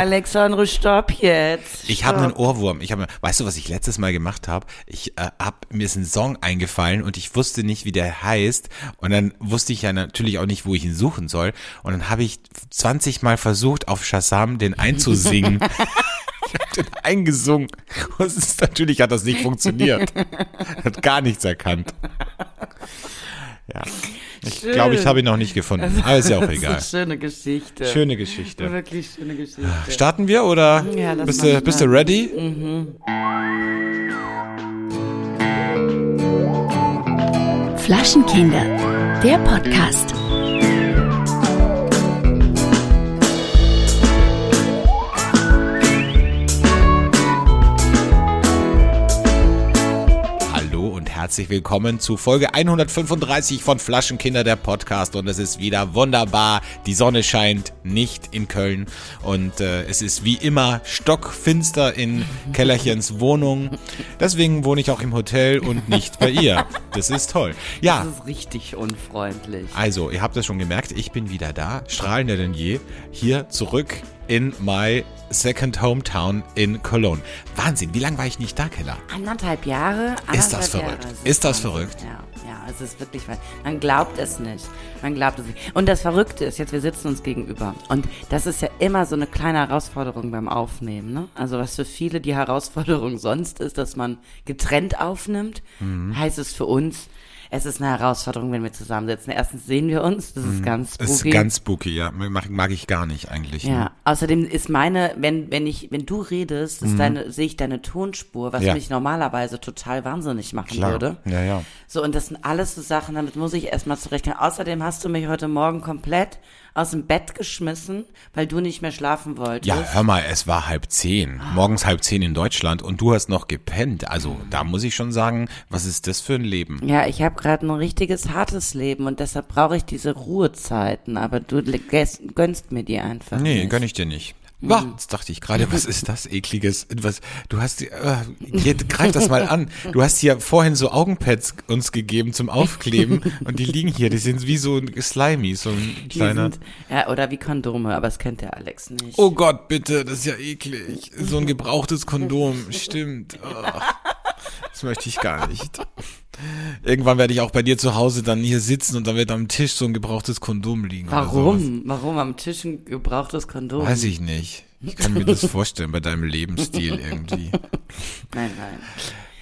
Alexandre, stopp jetzt. Ich habe einen Ohrwurm. Ich habe, weißt du, was ich letztes Mal gemacht habe? Ich äh, hab mir ist ein Song eingefallen und ich wusste nicht, wie der heißt und dann wusste ich ja natürlich auch nicht, wo ich ihn suchen soll und dann habe ich 20 Mal versucht, auf Shazam den einzusingen. Ich habe den eingesungen. Und es ist, natürlich hat das nicht funktioniert. Hat gar nichts erkannt. Ja. Ich glaube, ich habe ihn noch nicht gefunden. Aber ist ja auch Das egal. ist eine schöne Geschichte. Schöne Geschichte. Wirklich schöne Geschichte. Starten wir oder Ja, bist, du, bist du ready? Flaschenkinder, der Podcast. Herzlich willkommen zu Folge 135 von Flaschenkinder der Podcast und es ist wieder wunderbar. Die Sonne scheint nicht in Köln und äh, es ist wie immer stockfinster in Kellerchens Wohnung. Deswegen wohne ich auch im Hotel und nicht bei ihr. Das ist toll. Ja, Das ist richtig unfreundlich. also, ihr habt es schon gemerkt, ich bin wieder da, strahlender denn je, hier zurück in my second hometown in Cologne. Wahnsinn, wie lange war ich nicht da, Keller? Anderthalb Jahre? Ist das Anderthalb verrückt? Jahre, Ist das Wahnsinn. verrückt? Ja, ja, es ist wirklich. Man glaubt es nicht. Man glaubt es nicht. Und das Verrückte ist, jetzt wir sitzen uns gegenüber. Und das ist ja immer so eine kleine Herausforderung beim Aufnehmen. Ne? Also was für viele die Herausforderung sonst ist, dass man getrennt aufnimmt, Mhm. heißt es für uns, es ist eine Herausforderung, wenn wir zusammensitzen. Erstens sehen wir uns, das ist ganz spooky. Mhm. Ist ganz spooky, ja. Mag, mag ich gar nicht eigentlich. Ja, Ne? außerdem ist meine, wenn, wenn ich, wenn du redest, ist deine, sehe ich deine Tonspur, was Mhm. Ja. mich normalerweise total wahnsinnig machen Klar. würde. Ja, ja. So, und das sind alles so Sachen, damit muss ich erstmal zurechtkommen. Außerdem hast du mich heute Morgen komplett aus dem Bett geschmissen, weil du nicht mehr schlafen wolltest. Ja, hör mal, es war halb zehn. Morgens halb zehn in Deutschland und du hast noch gepennt. Also da muss ich schon sagen, was ist das für ein Leben? Ja, ich habe gerade ein richtiges hartes Leben und deshalb brauche ich diese Ruhezeiten, aber du gönnst mir die einfach. Nee, nicht. gönn ich dir nicht. Wah, jetzt dachte ich gerade, was ist das ekliges? Was, du hast, äh, hier, greif das mal an. Du hast hier vorhin so Augenpads uns gegeben zum Aufkleben und die liegen hier, die sind wie so ein Slimy, so ein kleiner. sind, ja, oder wie Kondome, aber das kennt der Alex nicht. Oh Gott, bitte, das ist ja eklig. So ein gebrauchtes Kondom, stimmt. Oh, das möchte ich gar nicht. Irgendwann werde ich auch bei dir zu Hause dann hier sitzen und dann wird am Tisch so ein gebrauchtes Kondom liegen. Warum? Warum am Tisch ein gebrauchtes Kondom? Weiß ich nicht. Ich kann mir das vorstellen bei deinem Lebensstil irgendwie. Nein, nein.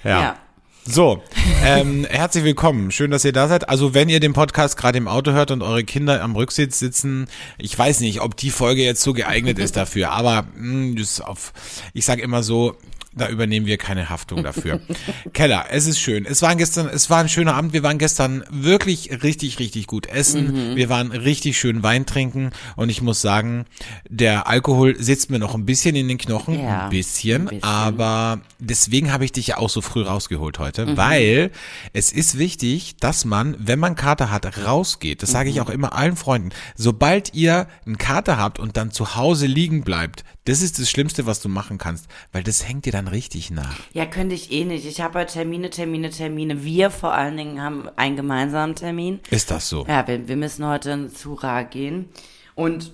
Ja. Ja. So, ähm, herzlich willkommen. Schön, dass ihr da seid. Also wenn ihr den Podcast gerade im Auto hört und eure Kinder am Rücksitz sitzen, ich weiß nicht, ob die Folge jetzt so geeignet ist dafür, aber mh, das ist auf, ich sage immer so, da übernehmen wir keine Haftung dafür. Keller, es ist schön. Es war gestern, es war ein schöner Abend. Wir waren gestern wirklich richtig, richtig gut essen. Wir waren richtig schön Wein trinken und ich muss sagen, der Alkohol sitzt mir noch ein bisschen in den Knochen, Ja, ein bisschen, ein bisschen. aber deswegen habe ich dich ja auch so früh rausgeholt heute, Mhm. weil es ist wichtig, dass man, wenn man Kater hat, rausgeht. Das sage ich Mhm. auch immer allen Freunden. Sobald ihr einen Kater habt und dann zu Hause liegen bleibt, das ist das Schlimmste, was du machen kannst, weil das hängt dir dann richtig nach. Ja, könnte ich eh nicht. Ich habe heute Termine, Termine, Termine. Wir vor allen Dingen haben einen gemeinsamen Termin. Ist das so? Ja, wir, wir müssen heute zu Ra gehen. Und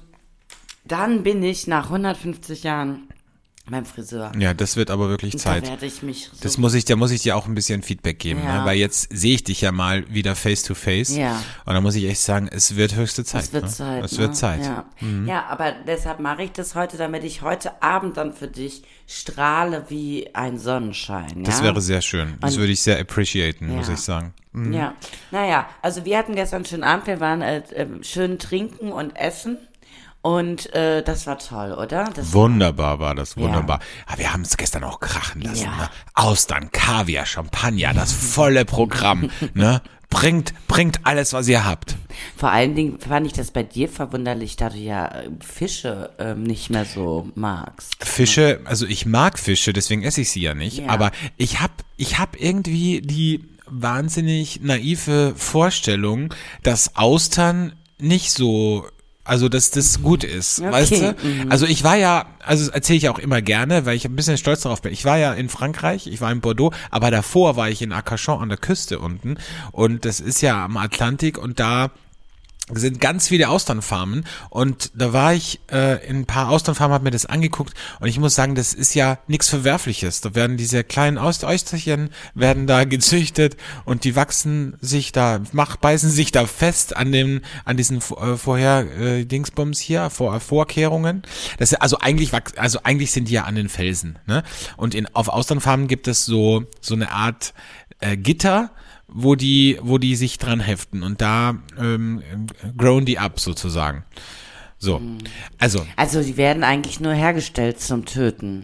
dann bin ich nach 150 Jahren beim Friseur. Ja, das wird aber wirklich Da Zeit. werde ich mich so Das muss ich, da muss ich dir auch ein bisschen Feedback geben, Ja. ne? weil jetzt sehe ich dich ja mal wieder face to face. Ja. Und da muss ich echt sagen, es wird höchste Zeit. Es wird ne? Zeit. Es ne? wird Zeit. Ja. ja, aber deshalb mache ich das heute, damit ich heute Abend dann für dich strahle wie ein Sonnenschein. Das ja? wäre sehr schön. Das Und- würde ich sehr appreciaten, muss ich sagen. Ja, naja, also wir hatten gestern einen schönen Abend, wir waren äh, äh, schön trinken und essen und äh, das war toll, oder? Das Wunderbar war das, wunderbar. Aber wir haben es gestern auch krachen lassen. Ja. Ne? Austern, Kaviar, Champagner, das volle Programm. ne? Bringt, bringt alles, was ihr habt. Vor allen Dingen fand ich das bei dir verwunderlich, da du ja äh, Fische ähm, nicht mehr so magst. Fische, also ich mag Fische, deswegen esse ich sie ja nicht. Ja. Aber ich hab, ich hab irgendwie die wahnsinnig naive Vorstellung, dass Austern nicht so Also, dass das gut ist, Okay, weißt du? mhm. Also ich war ja, also erzähle ich auch immer gerne, weil ich ein bisschen stolz darauf bin. Ich war ja in Frankreich, ich war in Bordeaux, aber davor war ich in Arcachon an der Küste unten und das ist ja am Atlantik und da sind ganz viele Austernfarmen und da war ich äh, in ein paar Austernfarmen, habe mir das angeguckt und ich muss sagen, das ist ja nichts Verwerfliches. Da werden diese kleinen Aust- Österchen werden da gezüchtet und die wachsen sich da, mach, beißen sich da fest an dem, an diesen äh, vorher äh, Dingsbums hier, Vor Vorkehrungen. Das ist, also eigentlich also eigentlich sind die ja an den Felsen, ne? Und in auf Austernfarmen gibt es so so eine Art äh, Gitter, wo die, wo die sich dran heften und da ähm, grown die up sozusagen. So, also, Also die werden eigentlich nur hergestellt zum Töten.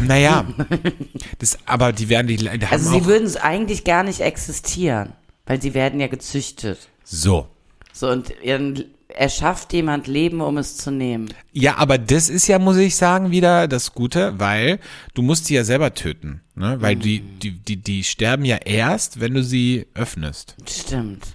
naja, das, aber die werden die, die Also sie würden eigentlich gar nicht existieren, weil sie werden ja gezüchtet. so. So und dann erschafft jemand Leben, um es zu nehmen. Ja, aber das ist ja, muss ich sagen, wieder das Gute, weil du musst sie ja selber töten, ne? Weil die, die, die, die sterben ja erst, wenn du sie öffnest. Stimmt.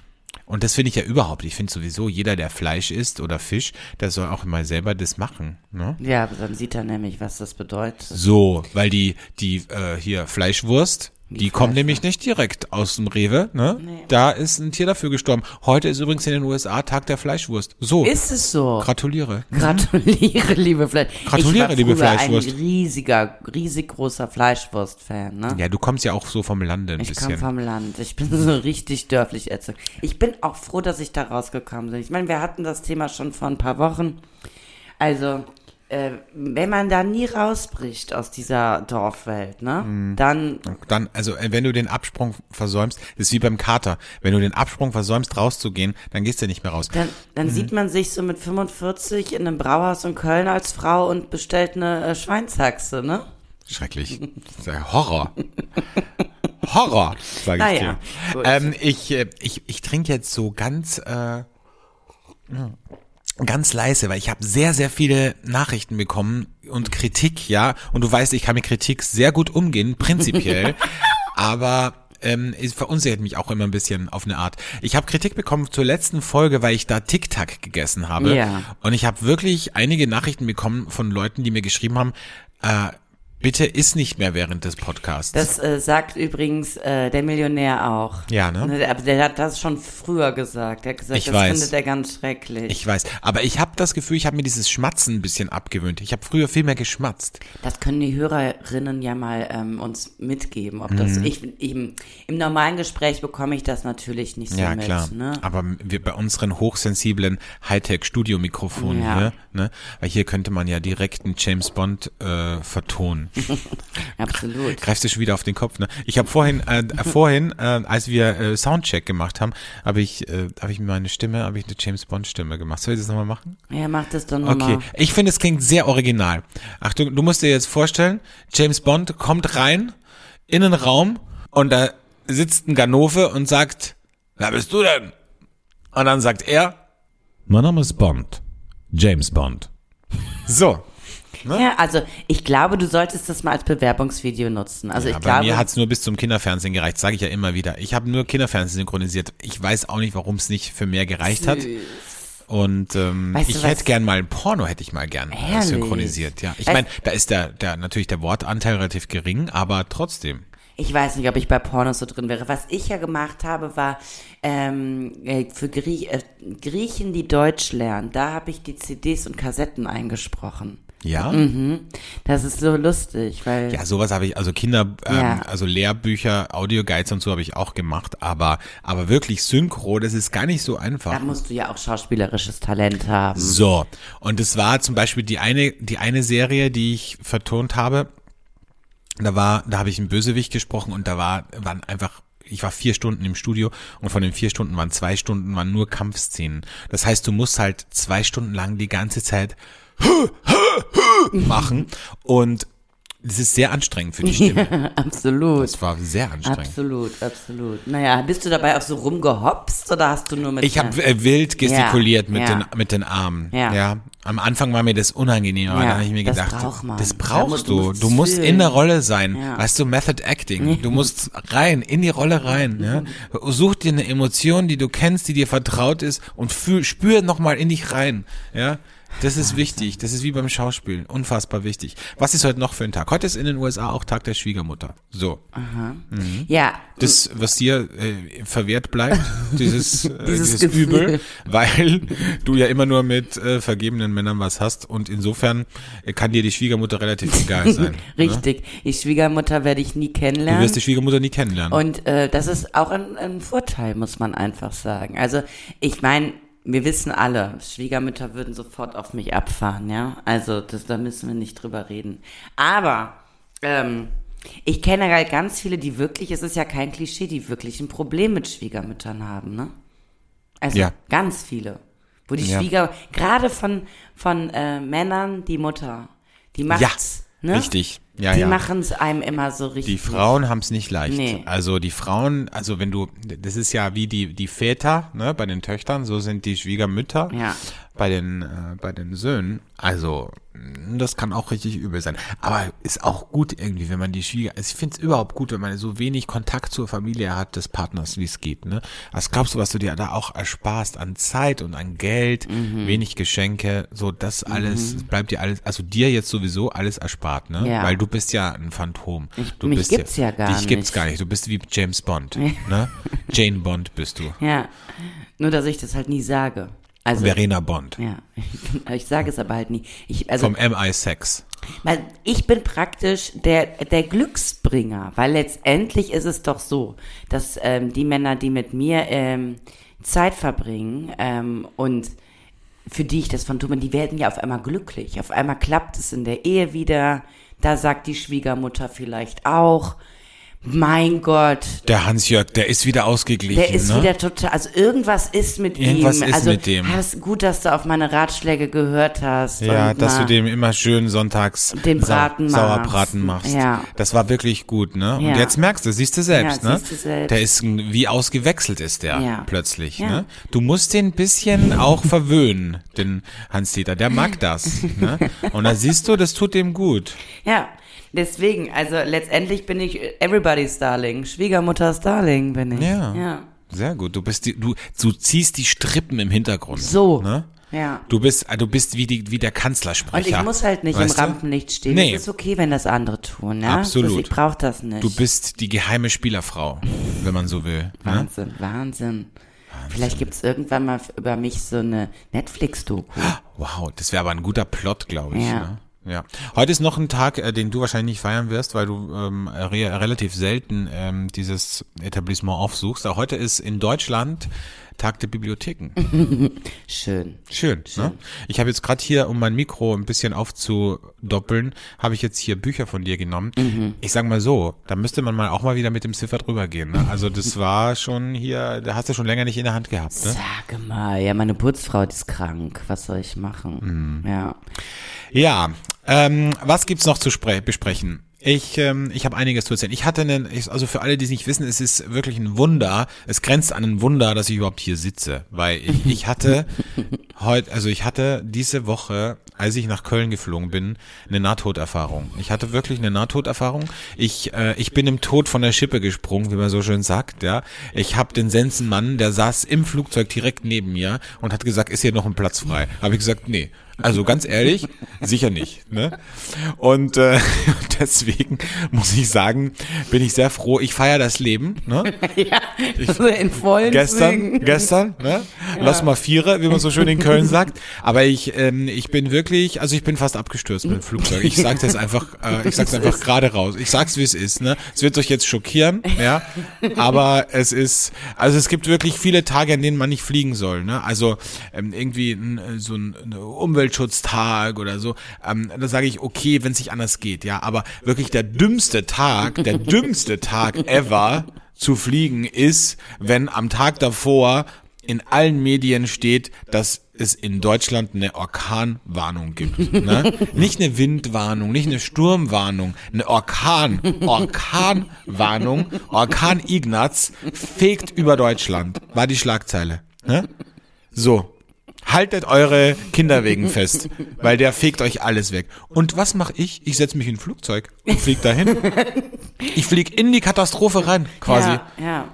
Und das finde ich ja überhaupt. Ich finde sowieso, jeder, der Fleisch isst oder Fisch, der soll auch immer selber das machen, ne? Ja, aber dann sieht er nämlich, was das bedeutet. So, weil die, die äh, hier Fleischwurst, die, kommt nämlich nicht direkt aus dem Rewe, ne? Da ist ein Tier dafür gestorben. Heute ist übrigens in den USA Tag der Fleischwurst. So, Ist es so? gratuliere. Gratuliere, liebe Fleisch. Gratuliere, ich war liebe Fleischwurst. ein riesiger, riesig großer Fleischwurst-Fan, ne? Ja, du kommst ja auch so vom Lande ein Ich komme bisschen. vom Land. Ich bin so richtig dörflich erzogen. Ich bin auch froh, dass ich da rausgekommen bin. Ich meine, wir hatten das Thema schon vor ein paar Wochen. Also, äh, wenn man da nie rausbricht aus dieser Dorfwelt, ne, Mhm. dann Dann, also äh, wenn du den Absprung versäumst, das ist wie beim Kater. Wenn du den Absprung versäumst, rauszugehen, dann gehst du nicht mehr raus. Dann, dann Mhm. sieht man sich so mit 45 in einem Brauhaus in Köln als Frau und bestellt eine äh, Schweinshaxe, ne? Schrecklich. Das ist ja Horror. Horror, sage ich Naja, dir. Ähm, ich äh, ich, ich trinke jetzt so ganz äh, ganz leise, weil ich habe sehr, sehr viele Nachrichten bekommen und Kritik, ja. Und du weißt, ich kann mit Kritik sehr gut umgehen, prinzipiell. aber ähm, es verunsichert mich auch immer ein bisschen auf eine Art. Ich habe Kritik bekommen zur letzten Folge, weil ich da Tic Tac gegessen habe. Ja. Und ich habe wirklich einige Nachrichten bekommen von Leuten, die mir geschrieben haben, äh, bitte iss nicht mehr während des Podcasts. Das äh, sagt übrigens äh, der Millionär auch. Ja, ne? Aber der hat das schon früher gesagt. Er hat gesagt, Ich das weiß. findet er ganz schrecklich. ich weiß, aber ich habe das Gefühl, ich habe mir dieses Schmatzen ein bisschen abgewöhnt. Ich habe früher viel mehr geschmatzt. Das können die Hörerinnen ja mal ähm, uns mitgeben. Ob Mhm. das ich, im, im normalen Gespräch bekomme ich das natürlich nicht so Ja, mit. klar. Ne? Aber wir bei unseren hochsensiblen Hightech-Studio-Mikrofonen Ja. hier, ne? Weil hier könnte man ja direkt einen James Bond äh, vertonen. Absolut. Greifst du schon wieder auf den Kopf, ne? Ich habe vorhin, äh, äh, vorhin, äh, als wir äh, Soundcheck gemacht haben, habe ich, äh, habe ich mir meine Stimme, habe ich eine James Bond-Stimme gemacht. Soll ich das nochmal machen? Ja, mach das doch nochmal. Okay, ich finde, es klingt sehr original. Achtung, du musst dir jetzt vorstellen, James Bond kommt rein in einen Raum und da sitzt ein Ganove und sagt, wer bist du denn? Und dann sagt er, mein Name ist Bond. James Bond. So. Ja, also ich glaube, du solltest das mal als Bewerbungsvideo nutzen. Also Ja, ich bei glaube, mir hat's nur bis zum Kinderfernsehen gereicht, sage ich ja immer wieder. Ich habe nur Kinderfernsehen synchronisiert. Ich weiß auch nicht, warum es nicht für mehr gereicht hat. Und ähm, Weißt ich hätte gern mal ein Porno, hätte ich mal gern äh, Herrlich. synchronisiert. Ja, ich meine, da ist der, der natürlich der Wortanteil relativ gering, aber trotzdem. Ich weiß nicht, ob ich bei Pornos so drin wäre. Was ich ja gemacht habe, war ähm, äh, für Grie äh, Griechen, die Deutsch lernen, da habe ich die CDs und Kassetten eingesprochen. Ja, Das ist so lustig, weil ja, sowas habe ich, also Kinder, ähm, Ja. also Lehrbücher, Audioguides und so habe ich auch gemacht, aber aber wirklich Synchro, das ist gar nicht so einfach. da musst du ja auch schauspielerisches Talent haben. So, und es war zum Beispiel die eine, die eine Serie, die ich vertont habe, da war, da habe ich einen Bösewicht gesprochen und da war, waren einfach, ich war vier Stunden im Studio und von den vier Stunden waren zwei Stunden waren nur Kampfszenen. Das heißt, du musst halt zwei Stunden lang die ganze Zeit machen und Das ist sehr anstrengend für die Stimme. Ja, absolut. Das war sehr anstrengend. Absolut, absolut. Naja, bist du dabei auch so rumgehopst oder hast du nur mit Ich habe äh, wild gestikuliert Ja, mit, ja. den, mit den Armen. Ja. Ja. Am Anfang war mir das unangenehm, aber Ja, dann habe ich mir das gedacht, braucht man. das Da brauchst musst- du. du musst Du musst in der Rolle sein. Ja. Weißt du, Method Acting. Du musst rein, in die Rolle rein. Ja? Such dir eine Emotion, die du kennst, die dir vertraut ist und fühl, spür nochmal in dich rein. Ja. Das ist wichtig. Das ist wie beim Schauspielen. Unfassbar wichtig. Was ist heute noch für ein Tag? Heute ist in den USA auch Tag der Schwiegermutter. So. Ja, Das, was dir äh, verwehrt bleibt, dieses, äh, Dieses dieses Gefühl. Übel, weil du ja immer nur mit äh, vergebenen Männern was hast und insofern äh, kann dir die Schwiegermutter relativ egal sein. ne? richtig. Die Schwiegermutter werde ich nie Du kennenlernen. wirst die Schwiegermutter nie kennenlernen. Und äh, das ist auch ein, ein Vorteil, muss man einfach sagen. Also ich meine, wir wissen alle, Schwiegermütter würden sofort auf mich abfahren, ja. Also das, da müssen wir nicht drüber reden. Aber ähm, ich kenne halt ganz viele, die wirklich, es ist ja kein Klischee, die wirklich ein Problem mit Schwiegermüttern haben, ne? Also Ja. ganz viele. Wo die Ja. Schwieger, gerade von, von äh, Männern, die Mutter, die macht's, ja, ne? richtig. Ja, die ja. machen es einem immer so richtig. Die Frauen haben es nicht leicht. Nee. Also die Frauen, also wenn du, das ist ja wie die die Väter, ne, bei den Töchtern, so sind die Schwiegermütter Ja. Bei den äh, bei den Söhnen. Also das kann auch richtig übel sein. Aber ist auch gut irgendwie, wenn man die Schwieger, also ich finde es überhaupt gut, wenn man so wenig Kontakt zur Familie hat des Partners, wie es geht. Ne, was glaubst du, was du dir da auch ersparst an Zeit und an Geld, Mhm. wenig Geschenke, so das alles bleibt dir alles, also dir jetzt sowieso alles erspart, ne, Ja. weil du bist ja ein Phantom. Du mich bist gibt's ja gar Dich gibt's nicht. gar nicht. Du bist wie James Bond. ne? Jane Bond bist du. Ja, nur dass ich das halt nie sage. Also, Verena Bond. ja, ich sage es aber halt nie. Ich, also, Vom MI6. weil ich bin praktisch der, der Glücksbringer, weil letztendlich ist es doch so, dass ähm, die Männer, die mit mir ähm, Zeit verbringen ähm, und für die ich das von tue, die werden ja auf einmal glücklich. Auf einmal klappt es in der Ehe wieder. Da sagt die Schwiegermutter vielleicht auch, mein Gott, Der Hans-Jörg, der ist wieder ausgeglichen. Der ist ne? wieder total, also irgendwas ist mit Irgendwas ihm. ist also mit dem. Hast, gut, dass du auf meine Ratschläge gehört hast. ja, dass du dem immer schön sonntags Den Braten Sau machst. Sauerbraten machst. Ja. Das war wirklich gut, ne? Und Ja. jetzt merkst du, siehst du selbst, Ja, ne? siehst du selbst. Der ist wie ausgewechselt ist der Ja. plötzlich, ne? Du musst den ein bisschen auch verwöhnen, den Hans-Dieter. Der mag das, ne? Und da siehst du, das tut dem gut. Ja, deswegen, also letztendlich bin ich everybody's Darling. Schwiegermutters Darling bin ich. Ja. Ja. Sehr gut. Du bist die, du, du ziehst die Strippen im Hintergrund. So. Ne? Ja. Du bist, du bist wie die, wie der Kanzlersprecher. Und ich muss halt nicht Weißt im? Rampenlicht stehen. Nee. Es ist okay, wenn das andere tun, ja? Absolut. Das, ich brauche das nicht. Du bist die geheime Spielerfrau, wenn man so will. Ne? Wahnsinn, Wahnsinn. Vielleicht gibt's irgendwann mal über mich so eine Netflix-Doku. Wow, das wäre aber ein guter Plot, glaube ich. Ja. Ne? Ja. Heute ist noch ein Tag, äh, den du wahrscheinlich nicht feiern wirst, weil du ähm, re relativ selten ähm, dieses Etablissement aufsuchst. Aber heute ist in Deutschland Tag der Bibliotheken. Schön. Schön. Ne? Ich habe jetzt gerade hier, um mein Mikro ein bisschen aufzudoppeln, habe ich jetzt hier Bücher von dir genommen. Mhm. Ich sag mal so, da müsste man mal auch mal wieder mit dem Ziffer drüber gehen. Ne? Also das war schon hier, da hast du schon länger nicht in der Hand gehabt. Ne? Sag mal, ja, meine Putzfrau ist krank. Was soll ich machen? Mhm. Ja. Ja, ähm, was gibt's noch zu spre besprechen? Ich, ähm, ich habe einiges zu erzählen. Ich hatte einen, also für alle, die es nicht wissen, es ist wirklich ein Wunder. Es grenzt an ein Wunder, dass ich überhaupt hier sitze, weil ich, ich hatte heute, also ich hatte diese Woche, als ich nach Köln geflogen bin, eine Nahtoderfahrung. Ich hatte wirklich eine Nahtoderfahrung. Ich, äh, ich bin im Tod von der Schippe gesprungen, wie man so schön sagt. Ja, ich habe den Sensenmann, der saß im Flugzeug direkt neben mir und hat gesagt, ist hier noch ein Platz frei? Habe ich gesagt, nee. Also ganz ehrlich, sicher nicht. Ne? Und äh, deswegen muss ich sagen, bin ich sehr froh. Ich feiere das Leben. Ne? ja, so in vollen Gestern, Zügen. gestern, ne? Lass mal viere, wie man so schön in Köln sagt. Aber ich, ähm, ich bin wirklich, also ich bin fast abgestürzt mit dem Flugzeug. Ich sag's jetzt einfach, äh, ich sag's einfach gerade raus. Ich sag's wie es ist. Ne? Es wird euch jetzt schockieren, ja. Aber es ist, also es gibt wirklich viele Tage, an denen man nicht fliegen soll. Ne? Also ähm, irgendwie ein, äh, so ein, ein Umweltschutztag oder so. Ähm, da sage ich okay, wenn es nicht anders geht, ja. Aber wirklich der dümmste Tag, der dümmste Tag ever zu fliegen ist, wenn am Tag davor in allen Medien steht, dass es in Deutschland eine Orkanwarnung gibt. Ne? Nicht eine Windwarnung, nicht eine Sturmwarnung, eine Orkan, Orkanwarnung. Orkan Ignaz fegt über Deutschland, war die Schlagzeile. Ne? So, haltet eure Kinderwegen fest, weil der fegt euch alles weg. Und was mache ich? Ich setze mich in ein Flugzeug und flieg dahin. Ich flieg in die Katastrophe rein, quasi. Ja, ja.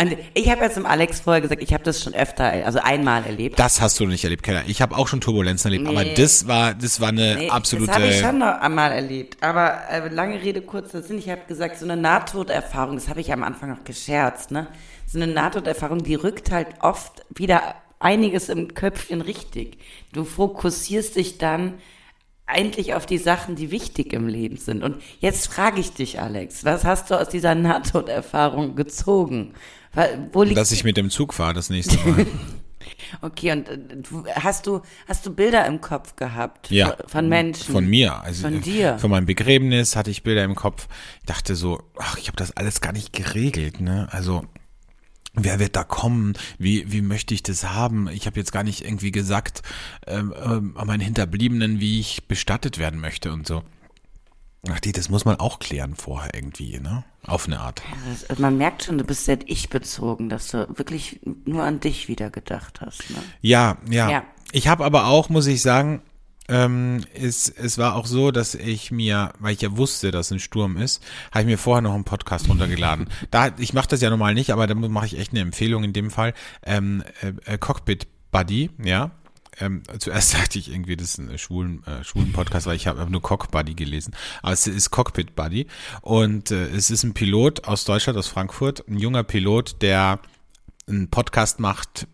Und ich habe ja zum Alex vorher gesagt, ich habe das schon öfter, also einmal erlebt. Das hast du nicht erlebt, Keller. Ich habe auch schon Turbulenzen erlebt, aber Nee. das war, das war eine Nee, absolute. Das habe ich schon noch einmal erlebt. Aber äh, lange Rede, kurzer Sinn. Ich habe gesagt, so eine Nahtoderfahrung, das habe ich am Anfang noch gescherzt, ne? So eine Nahtoderfahrung, die rückt halt oft wieder einiges im Köpfchen richtig. Du fokussierst dich dann eigentlich auf die Sachen, die wichtig im Leben sind. Und jetzt frage ich dich, Alex, was hast du aus dieser Nahtoderfahrung gezogen? Wo liegt dass ich mit dem Zug fahre das nächste Mal. Okay, und äh, hast du hast du Bilder im Kopf gehabt Ja. von, von Menschen? Von mir. Also Von äh, dir. Von meinem Begräbnis hatte ich Bilder im Kopf. Ich dachte so, ach, ich habe das alles gar nicht geregelt, ne? Also Wer wird da kommen? Wie, wie möchte ich das haben? Ich habe jetzt gar nicht irgendwie gesagt ähm, ähm, meinen Hinterbliebenen, wie ich bestattet werden möchte und so. Ach, die, das muss man auch klären vorher irgendwie, ne? Auf eine Art. Das, man merkt schon, du bist sehr ich-bezogen, dass du wirklich nur an dich wieder gedacht hast. Ne? Ja, ja. Ja. Ich habe aber auch, muss ich sagen, ähm, es, es war auch so, dass ich mir, weil ich ja wusste, dass ein Sturm ist, habe ich mir vorher noch einen Podcast runtergeladen. Da, ich mache das ja normal nicht, aber da mache ich echt eine Empfehlung in dem Fall. Ähm, äh, äh, Cockpit Buddy, ja. Ähm, zuerst dachte ich irgendwie, das ist ein schwulen, äh, schwulen Podcast, weil ich habe hab nur Cock Buddy gelesen. Aber es ist Cockpit Buddy und äh, es ist ein Pilot aus Deutschland, aus Frankfurt, ein junger Pilot, der einen Podcast macht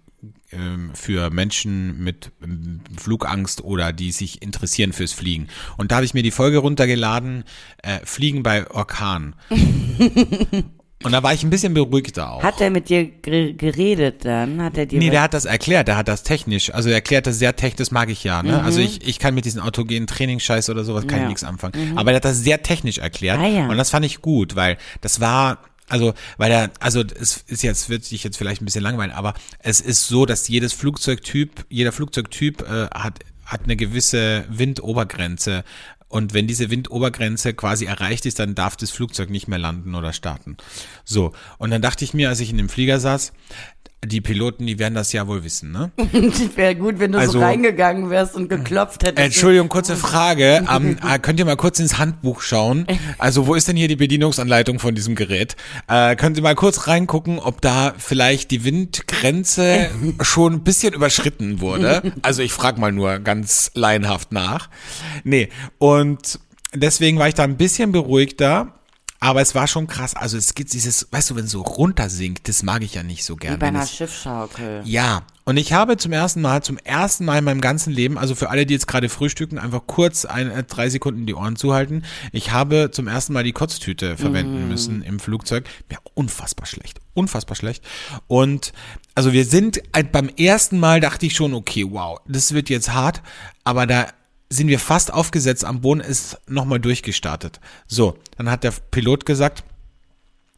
ähm, für Menschen mit ähm, Flugangst oder die sich interessieren fürs Fliegen. Und da habe ich mir die Folge runtergeladen, äh, Fliegen bei Orkan. Und da war ich ein bisschen beruhigter auch. Hat er mit dir ge- geredet dann? Hat er dir Nee, der hat das erklärt, der hat das technisch, also er erklärt das sehr technisch, das mag ich ja, ne? Also ich, ich kann mit diesen autogenen Trainingsscheiß oder sowas kann Mhm. Ja. ich nichts anfangen. Aber er hat das sehr technisch erklärt Ah, ja. und das fand ich gut, weil das war, also, weil er, also es ist jetzt, wird sich jetzt vielleicht ein bisschen langweilen, aber es ist so, dass jedes Flugzeugtyp, jeder Flugzeugtyp äh, hat, hat eine gewisse Windobergrenze und wenn diese Windobergrenze quasi erreicht ist, dann darf das Flugzeug nicht mehr landen oder starten. So. Und dann dachte ich mir, als ich in dem Flieger saß, die Piloten, die werden das ja wohl wissen, ne? Wäre gut, wenn du Also- so reingegangen wärst und geklopft hättest. Entschuldigung, kurze Frage. Ähm, äh, könnt ihr mal kurz ins Handbuch schauen? Also, wo ist denn hier die Bedienungsanleitung von diesem Gerät? Äh, können Sie mal kurz reingucken, ob da vielleicht die Windgrenze schon ein bisschen überschritten wurde? Also, ich frage mal nur ganz laienhaft nach. Nee, und deswegen war ich da ein bisschen beruhigter. Aber es war schon krass. Also es gibt dieses, weißt du, wenn es so runtersinkt, das mag ich ja nicht so Wie gern. bei einer Schiffschaukel. ja, und ich habe zum ersten Mal, zum ersten Mal in meinem ganzen Leben, also für alle, die jetzt gerade frühstücken, einfach kurz ein, äh, drei Sekunden die Ohren zuhalten. Ich habe zum ersten Mal die Kotztüte verwenden müssen im Flugzeug. Ja, unfassbar schlecht. Unfassbar schlecht. Und also wir sind, äh, beim ersten Mal dachte ich schon, okay, wow, das wird jetzt hart, aber da sind wir fast aufgesetzt am Boden, ist nochmal durchgestartet. So, dann hat der Pilot gesagt,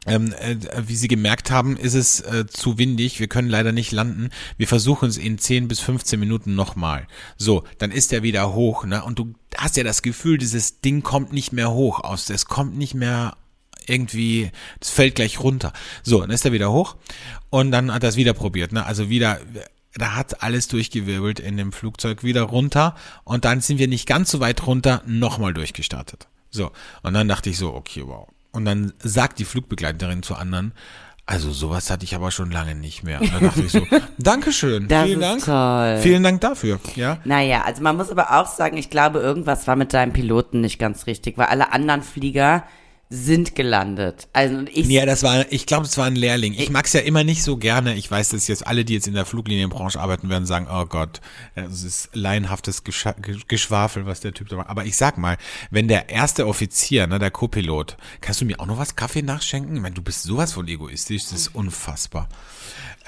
ähm, äh, wie Sie gemerkt haben, ist es äh, zu windig. Wir können leider nicht landen. Wir versuchen es in 10 bis 15 Minuten nochmal. So, dann ist er wieder hoch, ne? Und du hast ja das Gefühl, dieses Ding kommt nicht mehr hoch aus. Es kommt nicht mehr irgendwie, es fällt gleich runter. So, dann ist er wieder hoch und dann hat er es wieder probiert, ne? Also wieder, da hat alles durchgewirbelt in dem Flugzeug wieder runter und dann sind wir nicht ganz so weit runter, nochmal durchgestartet. So, und dann dachte ich so, okay, wow. Und dann sagt die Flugbegleiterin zu anderen, also sowas hatte ich aber schon lange nicht mehr. Und dann dachte ich so, Dankeschön, Das vielen Dank. toll. Vielen Dank dafür, ja. Naja, also man muss aber auch sagen, ich glaube, irgendwas war mit deinem Piloten nicht ganz richtig, weil alle anderen Flieger sind gelandet. Also ich, Ja, das war, ich glaube, es war ein Lehrling. Ich mag's ja immer nicht so gerne. Ich weiß, dass jetzt alle, die jetzt in der Fluglinienbranche arbeiten werden, sagen, oh Gott, es ist laienhaftes Gescha Ge- Geschwafel, was der Typ da macht. Aber ich sag mal, wenn der erste Offizier, ne, der Co-Pilot, kannst du mir auch noch was Kaffee nachschenken? Ich meine, du bist sowas von egoistisch, das ist unfassbar.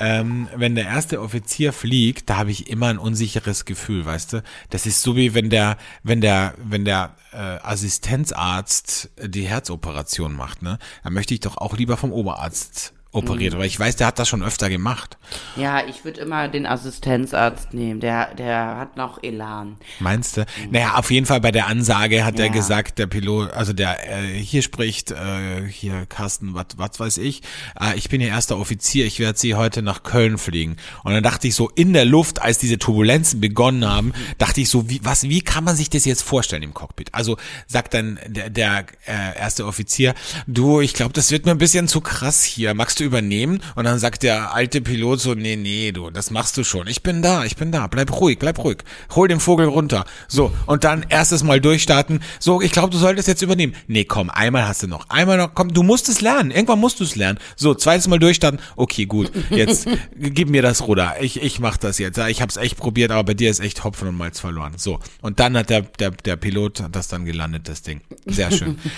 Ähm, wenn der erste Offizier fliegt, da habe ich immer ein unsicheres Gefühl, weißt du? Das ist so wie wenn der, wenn der, wenn der äh, Assistenzarzt die Herzoperation macht, ne? Dann möchte ich doch auch lieber vom Oberarzt operiert, aber ich weiß, der hat das schon öfter gemacht. Ja, ich würde immer den Assistenzarzt nehmen. Der, der hat noch Elan. Meinst du? Naja, auf jeden Fall bei der Ansage hat er Ja. gesagt, der Pilot, also der äh, hier spricht, äh, hier Carsten, was was weiß ich, äh, ich bin Ihr erster Offizier, ich werde Sie heute nach Köln fliegen. Und dann dachte ich so, in der Luft, als diese Turbulenzen begonnen haben, dachte ich so, wie, was, wie kann man sich das jetzt vorstellen im Cockpit? Also sagt dann der, der äh, erste Offizier, du, ich glaube, das wird mir ein bisschen zu krass hier, magst du übernehmen? Und dann sagt der alte Pilot so, nee, nee, du, das machst du schon. Ich bin da, ich bin da, bleib ruhig, bleib ruhig. Hol den Vogel runter. So, und dann erstes Mal durchstarten. So, ich glaube, du solltest jetzt übernehmen. Nee, komm, einmal hast du noch. Einmal noch, komm, du musst es lernen. Irgendwann musst du es lernen. So, zweites Mal durchstarten. Okay, gut. Jetzt gib mir das Ruder. Ich, ich mach das jetzt. Ich habe es echt probiert, aber bei dir ist echt Hopfen und Malz verloren. So, und dann hat der, der, der Pilot das dann gelandet, das Ding. Sehr schön.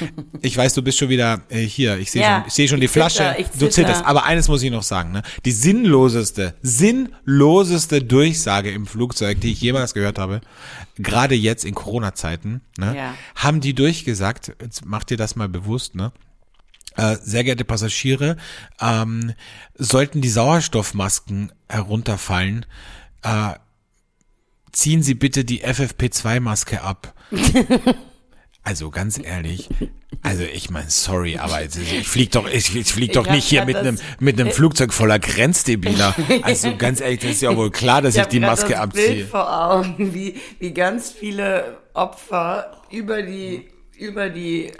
Ich weiß, du bist schon wieder äh, hier. Ich sehe Ja, schon, ich sehe schon die zitter, Flasche. ich Du zitter. Zitterst. Aber eines muss ich noch sagen, ne? Die sinnloseste, sinnloseste Durchsage im Flugzeug, die ich jemals gehört habe, gerade jetzt in Corona-Zeiten, ne? Ja. Haben die durchgesagt, jetzt macht dir das mal bewusst, ne? Äh, sehr geehrte Passagiere, ähm, sollten die Sauerstoffmasken herunterfallen, äh, ziehen Sie bitte die FFP2-Maske ab. Also ganz ehrlich, also ich meine, sorry, aber ich flieg doch, ich, ich flieg doch hab nicht hier mit einem mit einem Flugzeug voller Grenzdebiler. Also ganz ehrlich, das ist ja wohl klar, dass ich, hab die Maske das abziehe. Bild vor Augen, wie, wie ganz viele Opfer über die über die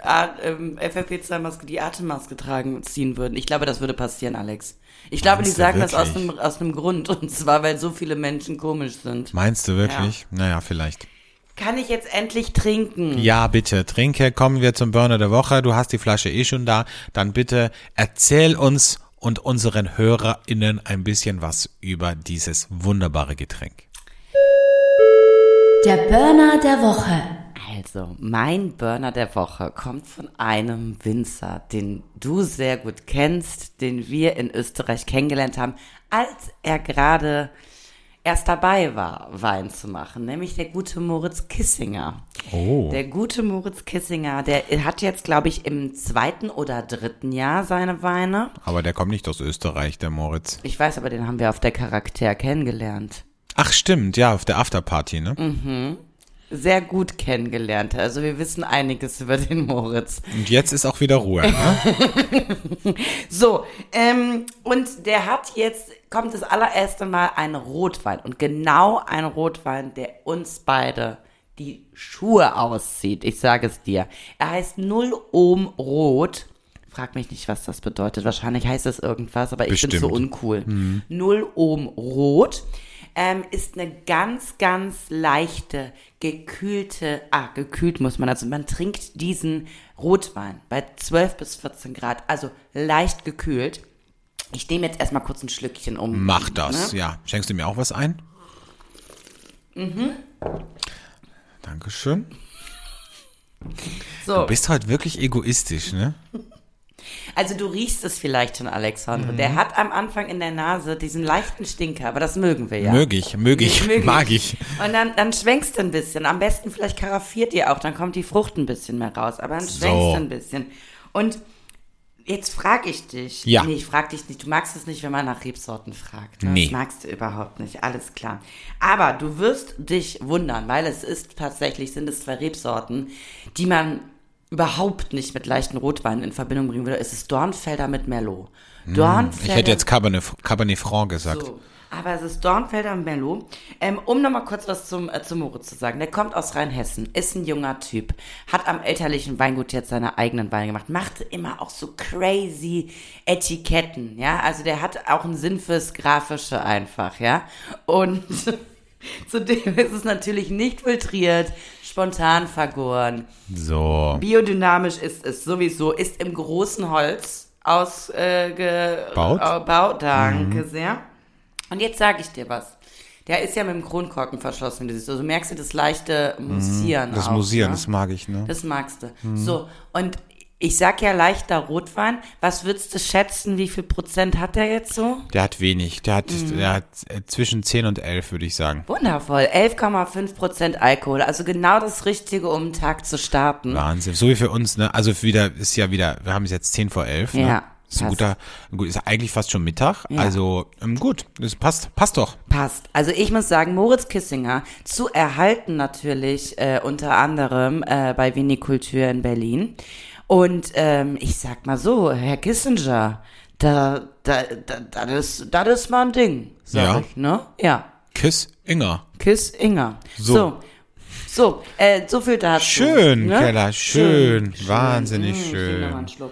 ähm, FFP2-Maske die Atemmaske tragen ziehen würden. Ich glaube, das würde passieren, Alex. Ich glaube, die Meinst sagen das aus einem, aus einem Grund. Und zwar, weil so viele Menschen komisch sind. Meinst du wirklich? Naja, vielleicht. Kann ich jetzt endlich trinken? Ja, bitte, trinke, kommen wir zum Burner der Woche. Du hast die Flasche eh schon da. Dann bitte erzähl uns und unseren HörerInnen ein bisschen was über dieses wunderbare Getränk. Der Burner der Woche. Also, mein Burner der Woche kommt von einem Winzer, den du sehr gut kennst, den wir in Österreich kennengelernt haben, als er gerade erst dabei war, Wein zu machen, nämlich der gute Moritz Kissinger. Oh. Der gute Moritz Kissinger, der hat jetzt, glaube ich, im zweiten oder dritten Jahr seine Weine. Aber der kommt nicht aus Österreich, der Moritz. Ich weiß, aber den haben wir auf der Charakter kennengelernt. Ach stimmt, ja, auf der Afterparty, ne? Mhm. Sehr gut kennengelernt. Also wir wissen einiges über den Moritz. Und jetzt ist auch wieder Ruhe. Ne? So, ähm, und der hat jetzt, kommt das allererste Mal ein Rotwein. Und genau ein Rotwein, der uns beide die Schuhe auszieht. Ich sage es dir. Er heißt Null Ohm Rot. Frag mich nicht, was das bedeutet. Wahrscheinlich heißt es irgendwas, aber ich bin so Bestimmt. uncool. Null Ohm Rot. Ähm, ist eine ganz, ganz leichte, gekühlte, ah, gekühlt muss man, also man trinkt diesen Rotwein bei 12 bis 14 Grad, also leicht gekühlt. Ich nehme jetzt erstmal kurz ein Schlückchen um. Mach das, Ne? ja. Schenkst du mir auch was ein? Mhm. Dankeschön. So, Du bist heute wirklich egoistisch, ne? also du riechst es vielleicht schon, Alexandre. Mhm. Der hat am Anfang in der Nase diesen leichten Stinker, aber das mögen wir ja. Mög ich, mög ich, Mögen. mag ich. Und dann, dann schwenkst du ein bisschen. Am besten vielleicht karaffiert ihr auch, dann kommt die Frucht ein bisschen mehr raus. Aber dann schwenkst So. du ein bisschen. Und jetzt frage ich dich. Ja. Nee, ich frage dich nicht. Du magst es nicht, wenn man nach Rebsorten fragt. Ne? Nee. Das magst du überhaupt nicht. Alles klar. Aber du wirst dich wundern, weil es ist tatsächlich, sind es zwei Rebsorten, die man überhaupt nicht mit leichten Rotweinen in Verbindung bringen würde. Es ist Dornfelder mit Merlot. Dornfelder Hm, Ich hätte jetzt Cabernet, Cabernet Franc gesagt. so. Aber es ist Dornfelder Mello. Ähm, um nochmal kurz was zum, äh, zum Moritz zu sagen. Der kommt aus Rheinhessen, ist ein junger Typ, hat am elterlichen Weingut jetzt seine eigenen Weine gemacht, macht immer auch so crazy Etiketten, ja. Also der hat auch einen Sinn fürs Grafische einfach, ja. Und zudem ist es natürlich nicht filtriert, spontan vergoren. So. Biodynamisch ist es sowieso, ist im großen Holz ausgebaut. Äh, Baut? äh. Danke sehr. Und jetzt sage ich dir was. Der ist ja mit dem Kronkorken verschlossen, wie du siehst. Also merkst du das leichte Musieren. Das auch, Musieren, ne? das mag ich, ne? Das magst du. So, und ich sag ja leichter Rotwein. Was würdest du schätzen, wie viel Prozent hat der jetzt so? Der hat wenig. Der hat, Mhm. der hat äh, zwischen 10 und 11, würde ich sagen. Wundervoll. 11,5 Prozent Alkohol. Also genau das Richtige, um einen Tag zu starten. Wahnsinn. So wie für uns, ne? Also wieder, ist ja wieder, wir haben es jetzt 10 vor 11, ne? Ja. Ist, ein guter, gut, ist eigentlich fast schon Mittag. Ja. Also ähm, gut, das passt, passt doch. Passt. Also ich muss sagen, Moritz Kissinger zu erhalten natürlich äh, unter anderem äh, bei Vinikultur in Berlin. Und ähm, ich sag mal so, Herr Kissinger, da, da, da, das ist, das ist mal ein Ding, sag Ja. ich, ne? Ja. Kiss Inger. Kiss Inger. So. So. So, äh, so viel dazu. Schön, ne? Keller, schön, wahnsinnig Mm, ich schön. nehm noch mal einen Schluck.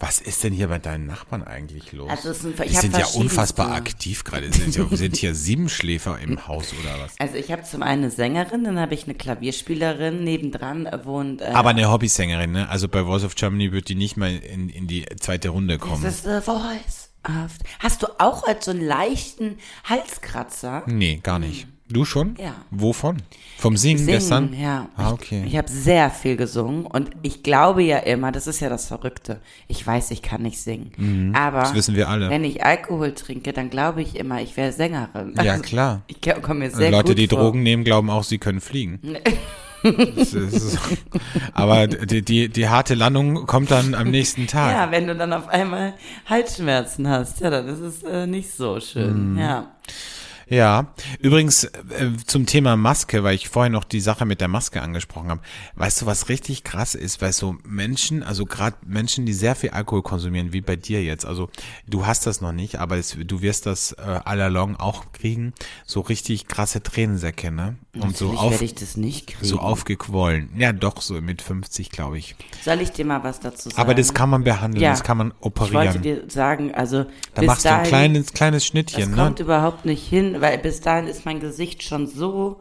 Was ist denn hier bei deinen Nachbarn eigentlich los? Also es sind- Die sind ja unfassbar aktiv gerade. Sind, ja, sind hier sieben Schläfer im Haus oder was? Also ich habe zum einen eine Sängerin, dann habe ich eine Klavierspielerin, nebendran äh, wohnt... Äh, Aber eine Hobbysängerin, ne? Also bei Voice of Germany wird die nicht mal in, in die zweite Runde kommen. Das ist the voice of... Hast du auch als so einen leichten Halskratzer? Nee, gar nicht. Du schon? Ja. Wovon? Vom Singen, Singen, gestern? ja. Ah, okay. Ich habe sehr viel gesungen und ich glaube ja immer, das ist ja das Verrückte. Ich weiß, ich kann nicht singen. Aber Mhm. das wissen wir alle. wenn ich Alkohol trinke, dann glaube ich immer, ich wäre Sängerin. Ja, Also, klar. Ich komme mir sehr Leute, gut die vor. Drogen nehmen, glauben auch, sie können fliegen. Das ist, aber die, die, die harte Landung kommt dann am nächsten Tag. Ja, wenn du dann auf einmal Halsschmerzen hast, ja, dann ist es äh, nicht so schön. Mhm. Ja. Ja, übrigens äh, zum Thema Maske, weil ich vorhin noch die Sache mit der Maske angesprochen habe. Weißt du, was richtig krass ist, weil so Menschen, also gerade Menschen, die sehr viel Alkohol konsumieren, wie bei dir jetzt, also du hast das noch nicht, aber es, du wirst das äh, all along auch kriegen, so richtig krasse Tränensäcke, ne? Und so auf, werde ich das nicht kriegen. so aufgequollen. Ja, doch, so mit 50, glaube ich. Soll ich dir mal was dazu sagen? Aber das kann man behandeln, Ja. das kann man Ich wollte operieren. dir sagen, also Da machst du ein dahin, kleines, kleines das Schnittchen, ne? kommt überhaupt nicht hin, weil bis dahin ist mein Gesicht schon so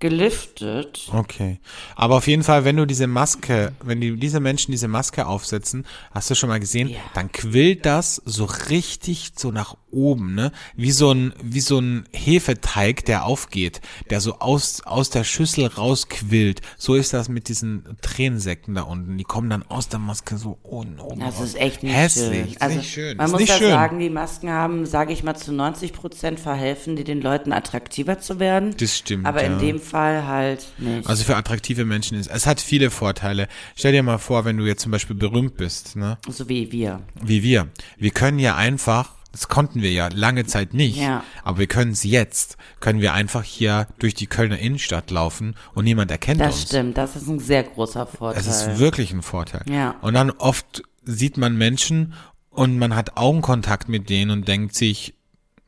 geliftet. Okay. Aber auf jeden Fall, wenn du diese Maske, wenn die, diese Menschen diese Maske aufsetzen, hast du schon mal gesehen, Ja. dann quillt das so richtig so nach oben, ne? Wie so ein, wie so ein Hefeteig, der aufgeht, der so aus, aus der Schüssel rausquillt. So ist das mit diesen Tränensäcken da unten. Die kommen dann aus der Maske so unten oben Das ist echt nicht Hässlich. schön. Also nicht schön. man ist muss ja schön. sagen, die Masken haben, sage ich mal, zu 90 Prozent verhelfen, die den Leuten attraktiver zu werden. Das stimmt, Aber ja. in dem Fall halt nicht. Also für attraktive Menschen ist, es hat viele Vorteile. Stell dir mal vor, wenn du jetzt zum Beispiel berühmt bist, ne? so wie wir. wie wir. Wir können ja einfach, das konnten wir ja lange Zeit nicht, Ja. aber wir können es jetzt, können wir einfach hier durch die Kölner Innenstadt laufen und niemand erkennt Das uns. stimmt, das ist ein sehr großer Vorteil. Es ist wirklich ein Vorteil. Ja. Und dann oft sieht man Menschen und man hat Augenkontakt mit denen und denkt sich,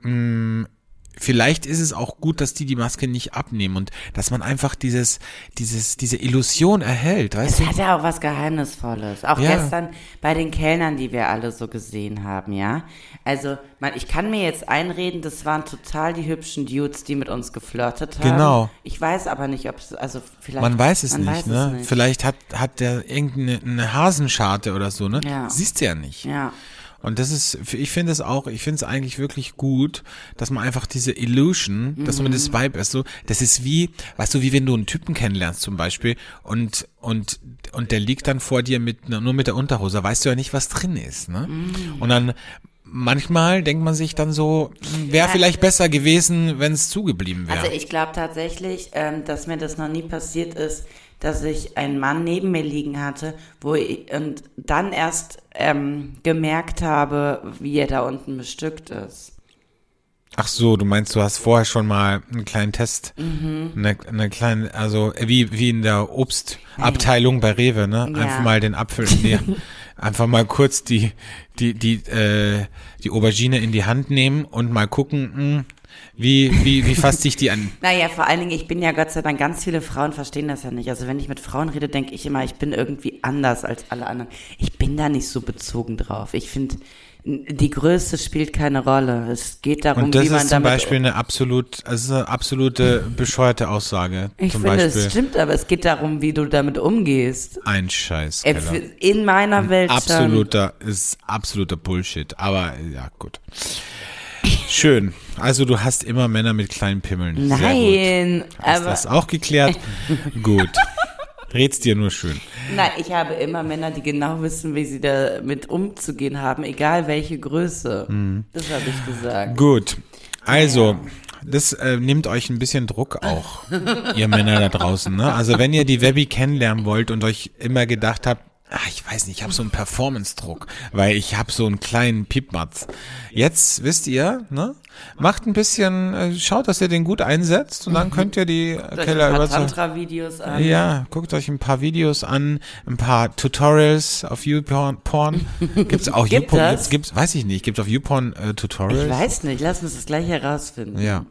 mh, vielleicht ist es auch gut, dass die die Maske nicht abnehmen und dass man einfach dieses, dieses, diese Illusion erhält, weißt Es hat ja auch was Geheimnisvolles. Auch Ja. gestern bei den Kellnern, die wir alle so gesehen haben, ja. Also, man, ich kann mir jetzt einreden, das waren total die hübschen Dudes, die mit uns geflirtet haben. Genau. Ich weiß aber nicht, ob es, also vielleicht. Man weiß es man nicht, weiß ne? Es nicht. Vielleicht hat, hat der irgendeine eine Hasenscharte oder so, ne? Ja. Siehst du ja nicht. Ja. Und das ist, ich finde es auch, ich finde es eigentlich wirklich gut, dass man einfach diese Illusion, dass man Mhm. das Vibe ist so, das ist wie, weißt du, wie wenn du einen Typen kennenlernst zum Beispiel und, und, und der liegt dann vor dir mit, nur mit der Unterhose, weißt du ja nicht, was drin ist, ne? Mhm. Und dann, manchmal denkt man sich dann so, wäre vielleicht besser gewesen, wenn es zugeblieben wäre. Also ich glaube tatsächlich, ähm, dass mir das noch nie passiert ist, dass ich einen Mann neben mir liegen hatte, wo ich, und dann erst ähm, gemerkt habe, wie er da unten bestückt ist. Ach so, du meinst, du hast vorher schon mal einen kleinen Test, Mhm. eine, eine kleine, also äh, wie wie in der Obstabteilung bei Rewe, ne? Ja. Einfach mal den Apfel, nee, einfach mal kurz die die die äh, die Aubergine in die Hand nehmen und mal gucken, mh, wie wie wie fasst sich die an? Naja, vor allen Dingen, ich bin ja Gott sei Dank, ganz viele Frauen verstehen das ja nicht. Also wenn ich mit Frauen rede, denke ich immer, ich bin irgendwie anders als alle anderen. Ich bin da nicht so bezogen drauf. Ich finde, die Größe spielt keine Rolle. Es geht darum, Und das wie man ist zum damit Beispiel eine absolut, also eine absolute bescheuerte Aussage. Ich zum finde, Beispiel es stimmt, aber es geht darum, wie du damit umgehst. ein Scheiß. Äh, Keller. In meiner Welt schon. Absoluter, ist absoluter Bullshit. Aber ja, gut. Schön. Also du hast immer Männer mit kleinen Pimmeln. Nein. Hast aber das auch geklärt? gut. Red's dir nur schön. nein, ich habe immer Männer, die genau wissen, wie sie damit umzugehen haben, egal welche Größe. Mhm. Das habe ich gesagt. Gut. Also, das äh, nimmt euch ein bisschen Druck auch, ihr Männer da draußen. Ne? Also wenn ihr die Webby kennenlernen wollt und euch immer gedacht habt, ach, ich weiß nicht, ich habe so einen Performance-Druck, weil ich habe so einen kleinen Piepmatz. Jetzt wisst ihr, ne? Macht ein bisschen, äh, schaut, dass ihr den gut einsetzt und dann könnt ihr die ich Keller überzeugen. Tantra-Videos an. Ja, guckt euch ein paar Videos an, ein paar Tutorials auf YouPorn. Porn. Gibt's auch Gibt YouPorn? Gibt's, gibt's, weiß ich nicht. Gibt's auf YouPorn äh, Tutorials? Ich weiß nicht, lass uns das gleich herausfinden. Ja.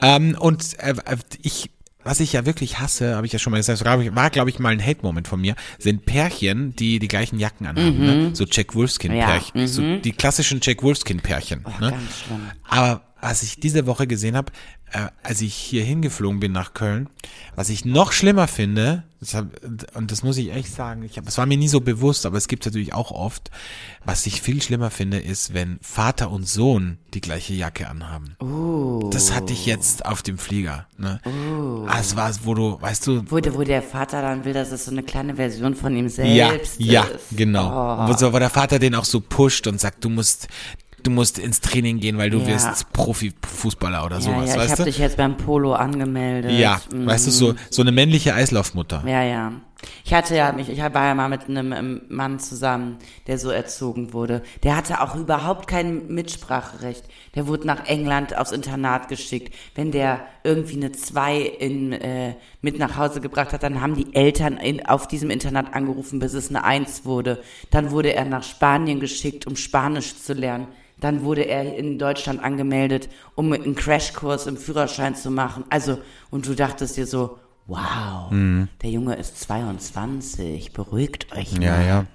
Ähm, und äh, äh, ich, was ich ja wirklich hasse, habe ich ja schon mal gesagt, das war, war glaube ich mal ein Hate-Moment von mir, sind Pärchen, die die gleichen Jacken anhaben. Ne? So Jack Wolfskin-Pärchen. Ja, so die klassischen Jack Wolfskin-Pärchen. ne? Ganz schlimm. Aber was ich diese Woche gesehen habe, äh, als ich hier hingeflogen bin nach Köln, was ich noch schlimmer finde, das hab, und das muss ich echt sagen, ich hab, es war mir nie so bewusst, aber es gibt natürlich auch oft, was ich viel schlimmer finde, ist, wenn Vater und Sohn die gleiche Jacke anhaben. Das hatte ich jetzt auf dem Flieger. Ne? Ah, es war, wo du, weißt du, Wo, der- wo der Vater dann will, dass es so eine kleine Version von ihm ja, selbst ja, ist. genau. Oh. Wo, wo der Vater den auch so pusht und sagt, du musst, du musst ins Training gehen, weil du Ja. wirst Profifußballer oder Ja, sowas, ja, ich weißt habe dich jetzt beim Polo angemeldet. Ja, Mhm. weißt du, so, so eine männliche Eislaufmutter. Ja, ja. Ich hatte ja mich, ich war ja mal mit einem ähm, Mann zusammen, der so erzogen wurde. Der hatte auch überhaupt kein Mitspracherecht. Der wurde nach England aufs Internat geschickt. Wenn der irgendwie eine zwei in, äh, mit nach Hause gebracht hat, dann haben die Eltern in, auf diesem Internat angerufen, bis es eine Eins wurde. Dann wurde er nach Spanien geschickt, um Spanisch zu lernen. Dann wurde er in Deutschland angemeldet, um einen Crashkurs im Führerschein zu machen. Also, und du dachtest dir so, wow, Mhm. der Junge ist 22, beruhigt euch mal. Ja, ja.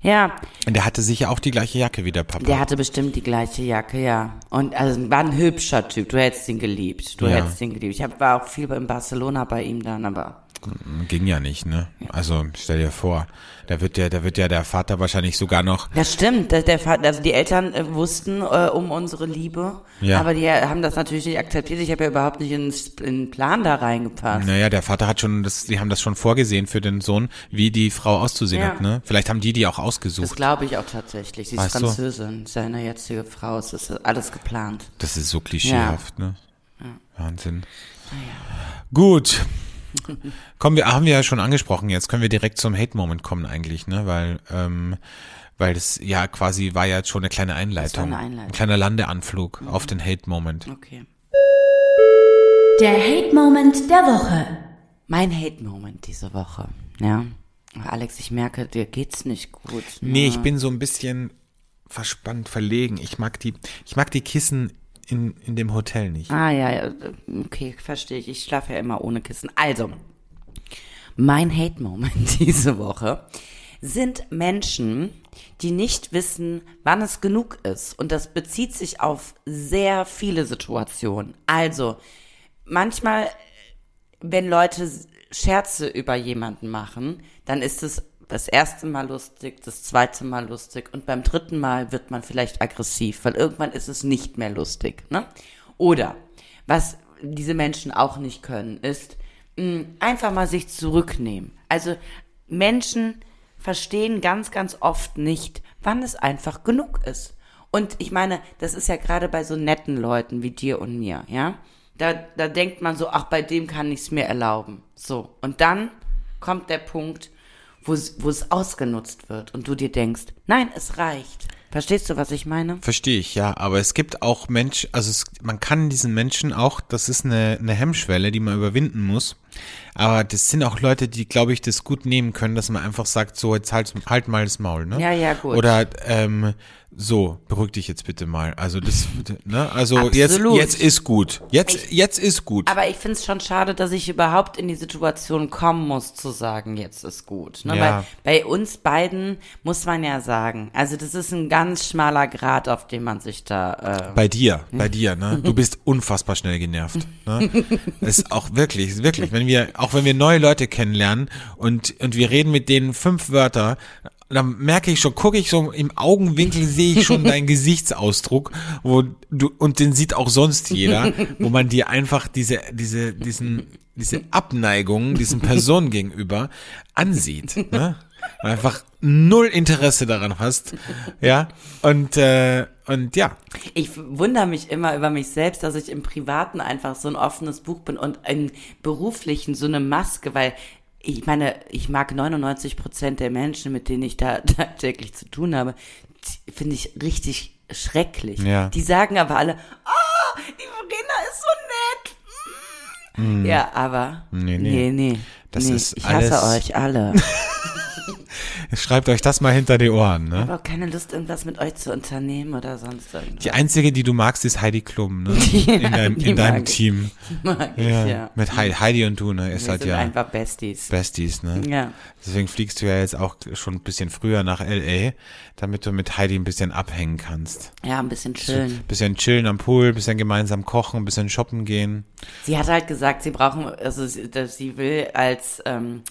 Ja, Und der hatte sicher auch die gleiche Jacke wie der Papa. der hatte bestimmt die gleiche Jacke, ja. Und also war ein hübscher Typ, du hättest ihn geliebt, du Ja. hättest ihn geliebt. Ich hab, war auch viel in Barcelona bei ihm dann, aber Ging ja nicht, ne? Also stell dir vor, da wird ja, da wird ja der Vater wahrscheinlich sogar noch. Das stimmt, der, der Vater, also die Eltern äh, wussten äh, um unsere Liebe, Ja. aber die haben das natürlich nicht akzeptiert. Ich habe ja überhaupt nicht in den Plan da reingepasst. Naja, der Vater hat schon, das, die haben das schon vorgesehen für den Sohn, wie die Frau auszusehen Ja. hat, ne? Vielleicht haben die die auch Das ausgesucht. glaube ich auch tatsächlich. Sie ist Weißt du? Französin, seine jetzige Frau, es ist alles geplant. Das ist so klischeehaft, ne? Wahnsinn. Gut. Kommen wir, haben wir ja schon angesprochen, jetzt können wir direkt zum Hate-Moment kommen eigentlich, ne? Weil, ähm, weil das ja quasi war ja jetzt schon eine kleine Einleitung. eine Einleitung. Ein kleiner Landeanflug auf den Hate-Moment. Okay. Der Hate-Moment der Woche. Mein Hate-Moment diese Woche, ja. Alex, ich merke, dir geht's nicht gut. ne? Nee, ich bin so ein bisschen verspannt, verlegen. Ich mag die, ich mag die Kissen in, in dem Hotel nicht. Ah, ja, ja, okay, verstehe ich. Ich schlafe ja immer ohne Kissen. Also, mein Hate-Moment diese Woche sind Menschen, die nicht wissen, wann es genug ist. Und das bezieht sich auf sehr viele Situationen. Also, manchmal, wenn Leute Scherze über jemanden machen, dann ist es das erste Mal lustig, das zweite Mal lustig und beim dritten Mal wird man vielleicht aggressiv, weil irgendwann ist es nicht mehr lustig. Ne? Oder was diese Menschen auch nicht können, ist mh, einfach mal sich zurücknehmen. Also Menschen verstehen ganz, ganz oft nicht, wann es einfach genug ist. Und ich meine, das ist ja gerade bei so netten Leuten wie dir und mir, ja. Da, da denkt man so, ach, bei dem kann ich es mir erlauben. So. Und dann kommt der Punkt, wo es wo es ausgenutzt wird und du dir denkst, nein, es reicht. Verstehst du, was ich meine? Verstehe ich, ja. Aber es gibt auch Menschen, also es, man kann diesen Menschen auch, das ist eine, eine Hemmschwelle, die man überwinden muss. Aber das sind auch Leute, die, glaube ich, das gut nehmen können, dass man einfach sagt, so, jetzt halt, halt mal das Maul, ne? Ja, ja, gut. Oder, ähm, so, beruhig dich jetzt bitte mal. Also das, ne? Also jetzt, Absolut. jetzt ist gut. Jetzt, jetzt ist gut. Aber ich finde es schon schade, dass ich überhaupt in die Situation kommen muss, zu sagen, jetzt ist gut. Ne? Ja. Weil bei uns beiden muss man ja sagen, also das ist ein ganz schmaler Grad, auf dem man sich da. Äh, Bei dir, bei dir, ne? Du bist unfassbar schnell genervt. Ne? Das ist auch wirklich, wirklich, wenn wir, auch wenn wir neue Leute kennenlernen und, und wir reden mit denen fünf Wörter, dann merke ich schon, gucke ich so im Augenwinkel, sehe ich schon deinen Gesichtsausdruck, wo du, und den sieht auch sonst jeder, wo man dir einfach diese, diese, diesen, diese Abneigung diesen Personen gegenüber ansieht, ne? Und einfach null Interesse daran hast, ja, und, äh, und ja, Ich wundere mich immer über mich selbst, dass ich im Privaten einfach so ein offenes Buch bin und im Beruflichen so eine Maske, weil ich meine, ich mag 99 Prozent der Menschen, mit denen ich da tagtäglich zu tun habe, finde ich richtig schrecklich. Ja. Die sagen aber alle, oh, die Verena ist so nett. Mm. Ja, aber Nee, nee. nee, nee. Das nee, ist ich hasse alles- euch alle. Schreibt euch das mal hinter die Ohren, Ich ne? habe auch keine Lust, irgendwas mit euch zu unternehmen oder sonst irgendwas. Die einzige, die du magst, ist Heidi Klum, ne? In, deinem, in deinem mag ich. Team. Mag ich, Ja. ja. Mit Heidi, Heidi und du, ne? Ist Wir halt sind ja einfach Besties. Besties, ne? Ja. Deswegen fliegst du ja jetzt auch schon ein bisschen früher nach L.A., damit du mit Heidi ein bisschen abhängen kannst. Ja, ein bisschen chillen. Bisschen chillen am Pool, bisschen gemeinsam kochen, ein bisschen shoppen gehen. Sie hat halt gesagt, sie brauchen, also sie, sie will als, ähm,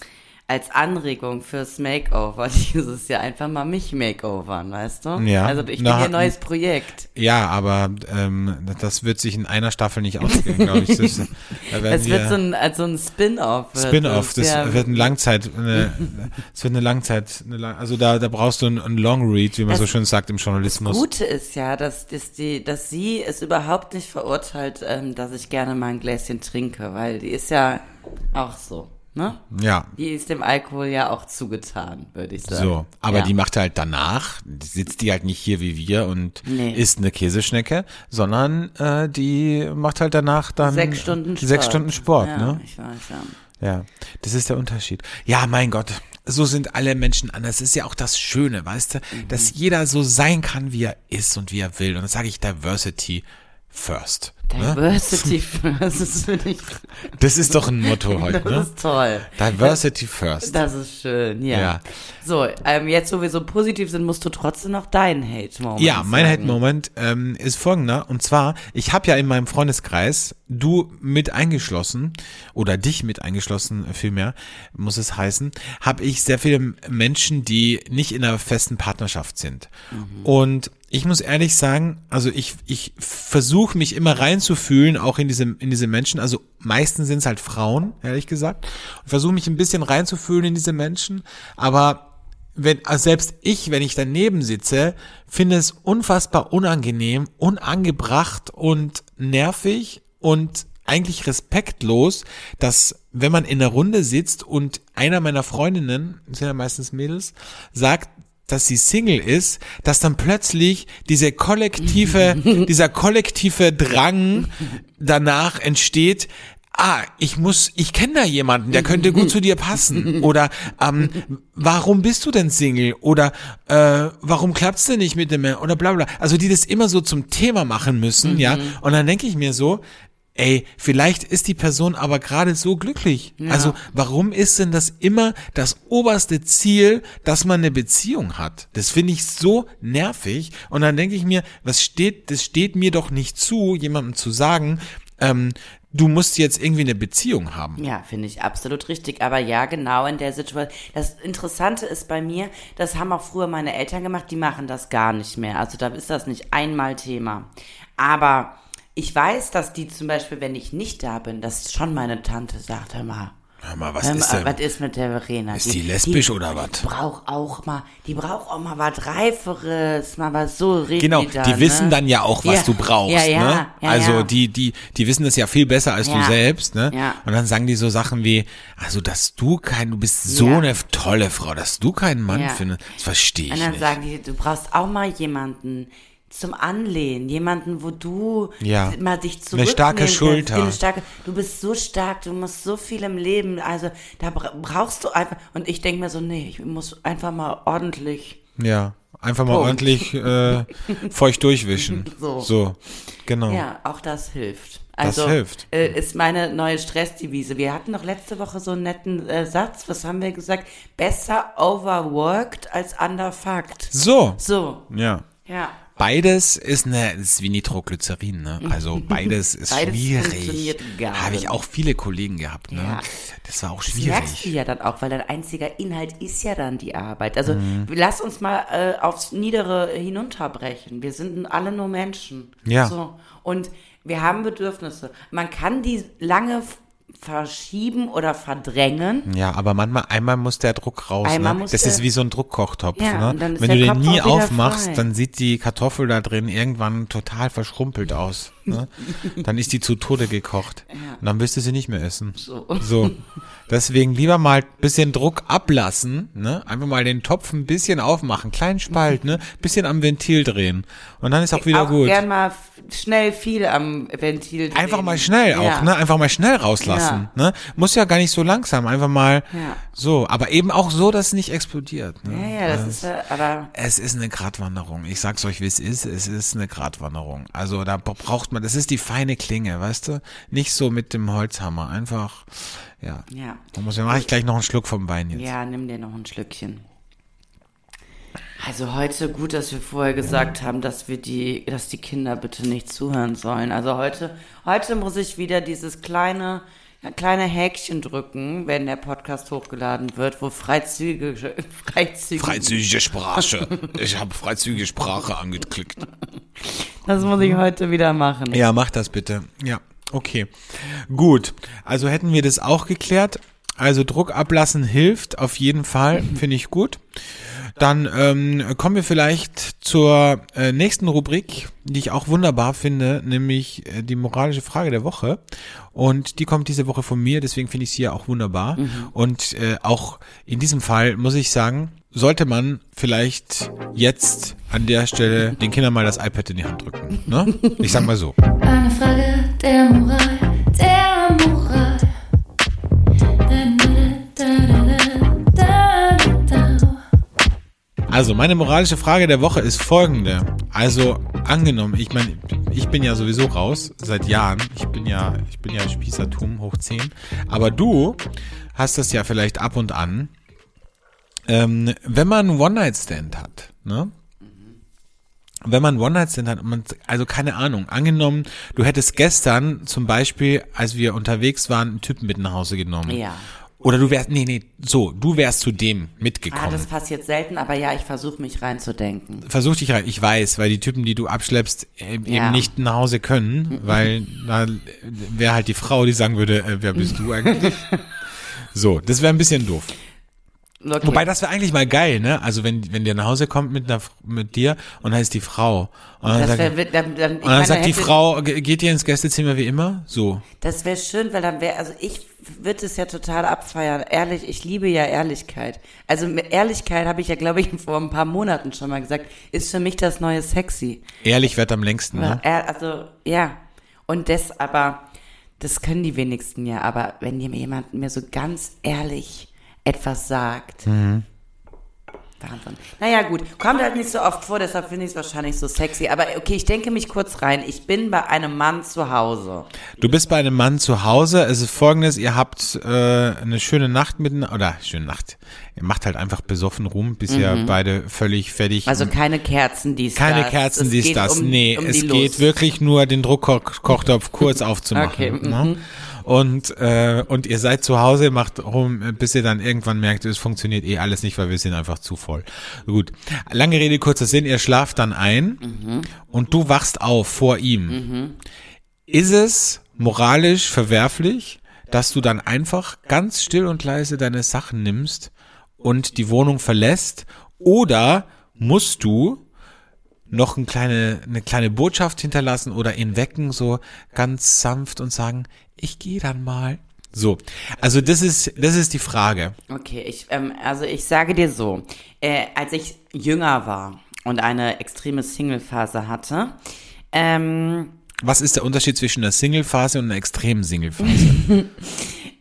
als Anregung fürs Makeover dieses Jahr einfach mal mich makeovern, weißt du? Ja. Also ich Na, bin ihr neues Projekt. Ja, aber ähm, das wird sich in einer Staffel nicht ausgehen, glaube ich. Das, Es wird wir- so ein, also ein Spin-off. wird Spin-off, das ja. wird ein Langzeit, eine, es wird eine Langzeit, eine Lang, also da, da brauchst du einen, einen Long Read, wie man Das so schön sagt im Journalismus. Gute ist ja, dass, dass, die, dass sie es überhaupt nicht verurteilt, ähm, dass ich gerne mal ein Gläschen trinke, weil die ist ja auch so, ne? Ja, Die ist dem Alkohol ja auch zugetan, würde ich sagen. so. Aber ja. die macht halt danach, sitzt die halt nicht hier wie wir und Nee. isst eine Käseschnecke, sondern äh, die macht halt danach dann sechs Stunden Sport. Sechs Stunden Sport, ja, ne? Ich weiß, ja. Ja, das ist der Unterschied. Ja, mein Gott, so sind alle Menschen anders. Das ist ja auch das Schöne, weißt du, Mhm. dass jeder so sein kann, wie er ist und wie er will. Und das sage ich Diversity first. Ne? Diversity first, das finde ich, Das ist doch ein Motto heute, das ne? ist toll. Diversity first. Das ist schön, ja. Ja. So, ähm, jetzt, wo wir so positiv sind, musst du trotzdem noch deinen Hate-Moment Ja, mein. Hate-Moment ähm, ist folgender. Und zwar, ich habe ja in meinem Freundeskreis, du mit eingeschlossen, oder dich mit eingeschlossen vielmehr, muss es heißen, habe ich sehr viele Menschen, die nicht in einer festen Partnerschaft sind. Und ich muss ehrlich sagen, also ich, ich versuche mich immer reinzufühlen, auch in diese, in diese Menschen. Also meistens sind es halt Frauen, ehrlich gesagt. Und versuche mich ein bisschen reinzufühlen in diese Menschen. Aber wenn, also selbst ich, wenn ich daneben sitze, finde es unfassbar unangenehm, unangebracht und nervig und eigentlich respektlos, dass wenn man in der Runde sitzt und einer meiner Freundinnen, das sind ja meistens Mädels, sagt, dass sie Single ist, dass dann plötzlich diese kollektive, dieser kollektive Drang danach entsteht, ah, ich muss, ich kenne da jemanden, der könnte gut zu dir passen. Oder ähm, warum bist du denn Single? Oder äh, warum klappt's denn nicht mit dem Mann? Oder bla bla. Also die das immer so zum Thema machen müssen, ja. Und dann denke ich mir so, ey, vielleicht ist die Person aber gerade so glücklich. Also warum ist denn das immer das oberste Ziel, dass man eine Beziehung hat? Das finde ich so nervig. Und dann denke ich mir, was steht, das steht mir doch nicht zu, jemandem zu sagen, ähm, du musst jetzt irgendwie eine Beziehung haben. Ja, finde ich absolut richtig. Aber ja, genau in der Situation. Das Interessante ist bei mir, das haben auch früher meine Eltern gemacht, die machen das gar nicht mehr. Also da ist das nicht einmal Thema. Aber ich weiß, dass die zum Beispiel, wenn ich nicht da bin, dass schon meine Tante sagt, hör mal, Hör mal, was hör ist mal, denn? was ist mit der Verena? Ist die lesbisch oder was? Die braucht auch mal, die braucht auch mal was Reiferes, mal was so richtig. Genau, da, die wissen ne? dann ja auch, was Ja, du brauchst, ja, ja, ne? ja, also ja. die, die, die wissen das ja viel besser als du selbst, ne? Ja. Und dann sagen die so Sachen wie, also dass du kein, du bist so eine tolle Frau, dass du keinen Mann findest, das verstehe ich Und dann nicht. sagen die, du brauchst auch mal jemanden zum Anlehnen, jemanden, wo du Ja. mal dich Eine zurücknehmen starke kannst. Schulter. Eine starke, du bist so stark, du musst so viel im Leben, also da bra- brauchst du einfach, und ich denke mir so, nee, ich muss einfach mal ordentlich, ja, einfach mal Punkt. ordentlich äh, feucht durchwischen. So. so, genau. ja, auch das hilft. Das Also, hilft. Äh, ist meine neue Stressdevise. Wir hatten noch letzte Woche so einen netten äh, Satz, was haben wir gesagt? Besser overworked als underfucked. So, So, ja. ja. Beides ist eine, ist wie Nitroglycerin, ne? Also beides ist Beides schwierig. funktioniert gar Habe ich auch viele Kollegen gehabt, ne? Ja. Das war auch Das merkst du schwierig. ja dann auch, weil dein einziger Inhalt ist ja dann die Arbeit. Also Mhm. lass uns mal äh, aufs Niedere hinunterbrechen. Wir sind alle nur Menschen. Ja. So. Und wir haben Bedürfnisse. Man kann die lange verschieben oder verdrängen. Ja, aber manchmal, einmal muss der Druck raus. Einmal ne? muss Das ist wie so ein Druckkochtopf. Ja, ne? Wenn du den Kopf nie aufmachst, frei. dann sieht die Kartoffel da drin irgendwann total verschrumpelt aus. Ne? dann ist die zu Tode gekocht. Und dann wirst du sie nicht mehr essen. So. So. Deswegen lieber mal ein bisschen Druck ablassen, ne? Einfach mal den Topf ein bisschen aufmachen, kleinen Spalt, ne? Bisschen am Ventil drehen. Und dann ist auch wieder auch gut. gern mal schnell viel am Ventil drehen. Einfach mal schnell Ja. auch, ne? Einfach mal schnell rauslassen, ne? Muss ja gar nicht so langsam, einfach mal Ja. so, aber eben auch so, dass es nicht explodiert, ne? Ja, ja, das ist ja, aber Es ist eine Gratwanderung. Ich sag's euch, wie es ist. Es ist eine Gratwanderung. Also da braucht man, das ist die feine Klinge, weißt du? Nicht so mit dem Holzhammer. Einfach, ja. ja. Da muss, mache ich gleich noch einen Schluck vom Wein jetzt. Ja, nimm dir noch ein Schlückchen. Also heute gut, dass wir vorher gesagt haben, dass wir die, dass die Kinder bitte nicht zuhören sollen. Also heute, heute muss ich wieder dieses kleine, kleine Häkchen drücken, wenn der Podcast hochgeladen wird, wo freizügige, freizügige, Freizügige Sprache. Ich habe freizügige Sprache angeklickt. das muss ich heute wieder machen. Ja, mach das bitte. Ja, okay. Gut. Also hätten wir das auch geklärt. Also Druck ablassen hilft auf jeden Fall, finde ich gut. Dann ähm, kommen wir vielleicht zur äh, nächsten Rubrik, die ich auch wunderbar finde, nämlich äh, die moralische Frage der Woche. Und die kommt diese Woche von mir, deswegen finde ich sie ja auch wunderbar. Und äh, auch in diesem Fall muss ich sagen, sollte man vielleicht jetzt an der Stelle den Kindern mal das iPad in die Hand drücken. Ne? Ich sag mal so. Eine Frage der Moral, Also, meine moralische Frage der Woche ist folgende. Also, angenommen, ich meine, ich bin ja sowieso raus seit Jahren. Ich bin ja, ich bin ja Spießertum hoch 10. Aber du hast das ja vielleicht ab und an. Ähm, wenn man einen One-Night-Stand hat, ne? Wenn man One-Night-Stand hat, man, also keine Ahnung, angenommen, du hättest gestern zum Beispiel, als wir unterwegs waren, einen Typen mit nach Hause genommen. Ja. Oder du wärst, nee, nee, so, du wärst zu dem Ah, mitgekommen. das passiert selten, aber ja, ich versuche mich reinzudenken. Versuch dich rein. Ich weiß, weil die Typen, die du abschleppst, äh, eben Ja. nicht nach Hause können, weil da wäre halt die Frau, die sagen würde, äh, wer bist du eigentlich? so, das wäre ein bisschen doof. Okay. Wobei das wäre eigentlich mal geil, ne? Also wenn wenn der nach Hause kommt mit einer, mit dir und ist die Frau und dann, sagt, wäre, dann, dann, und dann meine, sagt die Frau, "Ge- geht ihr ins Gästezimmer wie immer? So. Das wäre schön, weil dann wäre, also ich würde es ja total abfeiern. Ehrlich, ich liebe ja Ehrlichkeit. Also mit Ehrlichkeit habe ich ja, glaube ich, vor ein paar Monaten schon mal gesagt, ist für mich das neue Sexy. Ehrlich wird am längsten, ne? Er- Also, ja. Und das aber, das können die wenigsten ja, aber wenn jemand mir so ganz ehrlich etwas sagt. Mhm. Wahnsinn. Naja, gut. Kommt halt nicht so oft vor, deshalb finde ich es wahrscheinlich so sexy. Aber okay, ich denke mich kurz rein. Ich bin bei einem Mann zu Hause. Du bist bei einem Mann zu Hause. Es ist folgendes, ihr habt äh, eine schöne Nacht miteinander, oder schöne Nacht. Ihr macht halt einfach besoffen rum, bis ihr beide völlig fertig Mhm. Also keine Kerzen, dies, Keine das. Kerzen, Es dies, das. Um, nee, um es die geht Lust. wirklich nur, den Druckkochtopf kurz aufzumachen. Okay, mhm. Und, äh, und ihr seid zu Hause, macht rum, bis ihr dann irgendwann merkt, es funktioniert eh alles nicht, weil wir sind einfach zu voll. Gut. Lange Rede, kurzer Sinn, ihr schlaft dann ein Mhm. und du wachst auf vor ihm. Ist es moralisch verwerflich, dass du dann einfach ganz still und leise deine Sachen nimmst und die Wohnung verlässt? Oder musst du noch eine kleine, eine kleine Botschaft hinterlassen oder ihn wecken, so ganz sanft und sagen, ich gehe dann mal. So, also das ist, das ist die Frage. Okay, ich, ähm, also ich sage dir so, äh, als ich jünger war und eine extreme Single-Phase hatte, ähm, Was ist der Unterschied zwischen einer Single-Phase und einer extremen Single-Phase?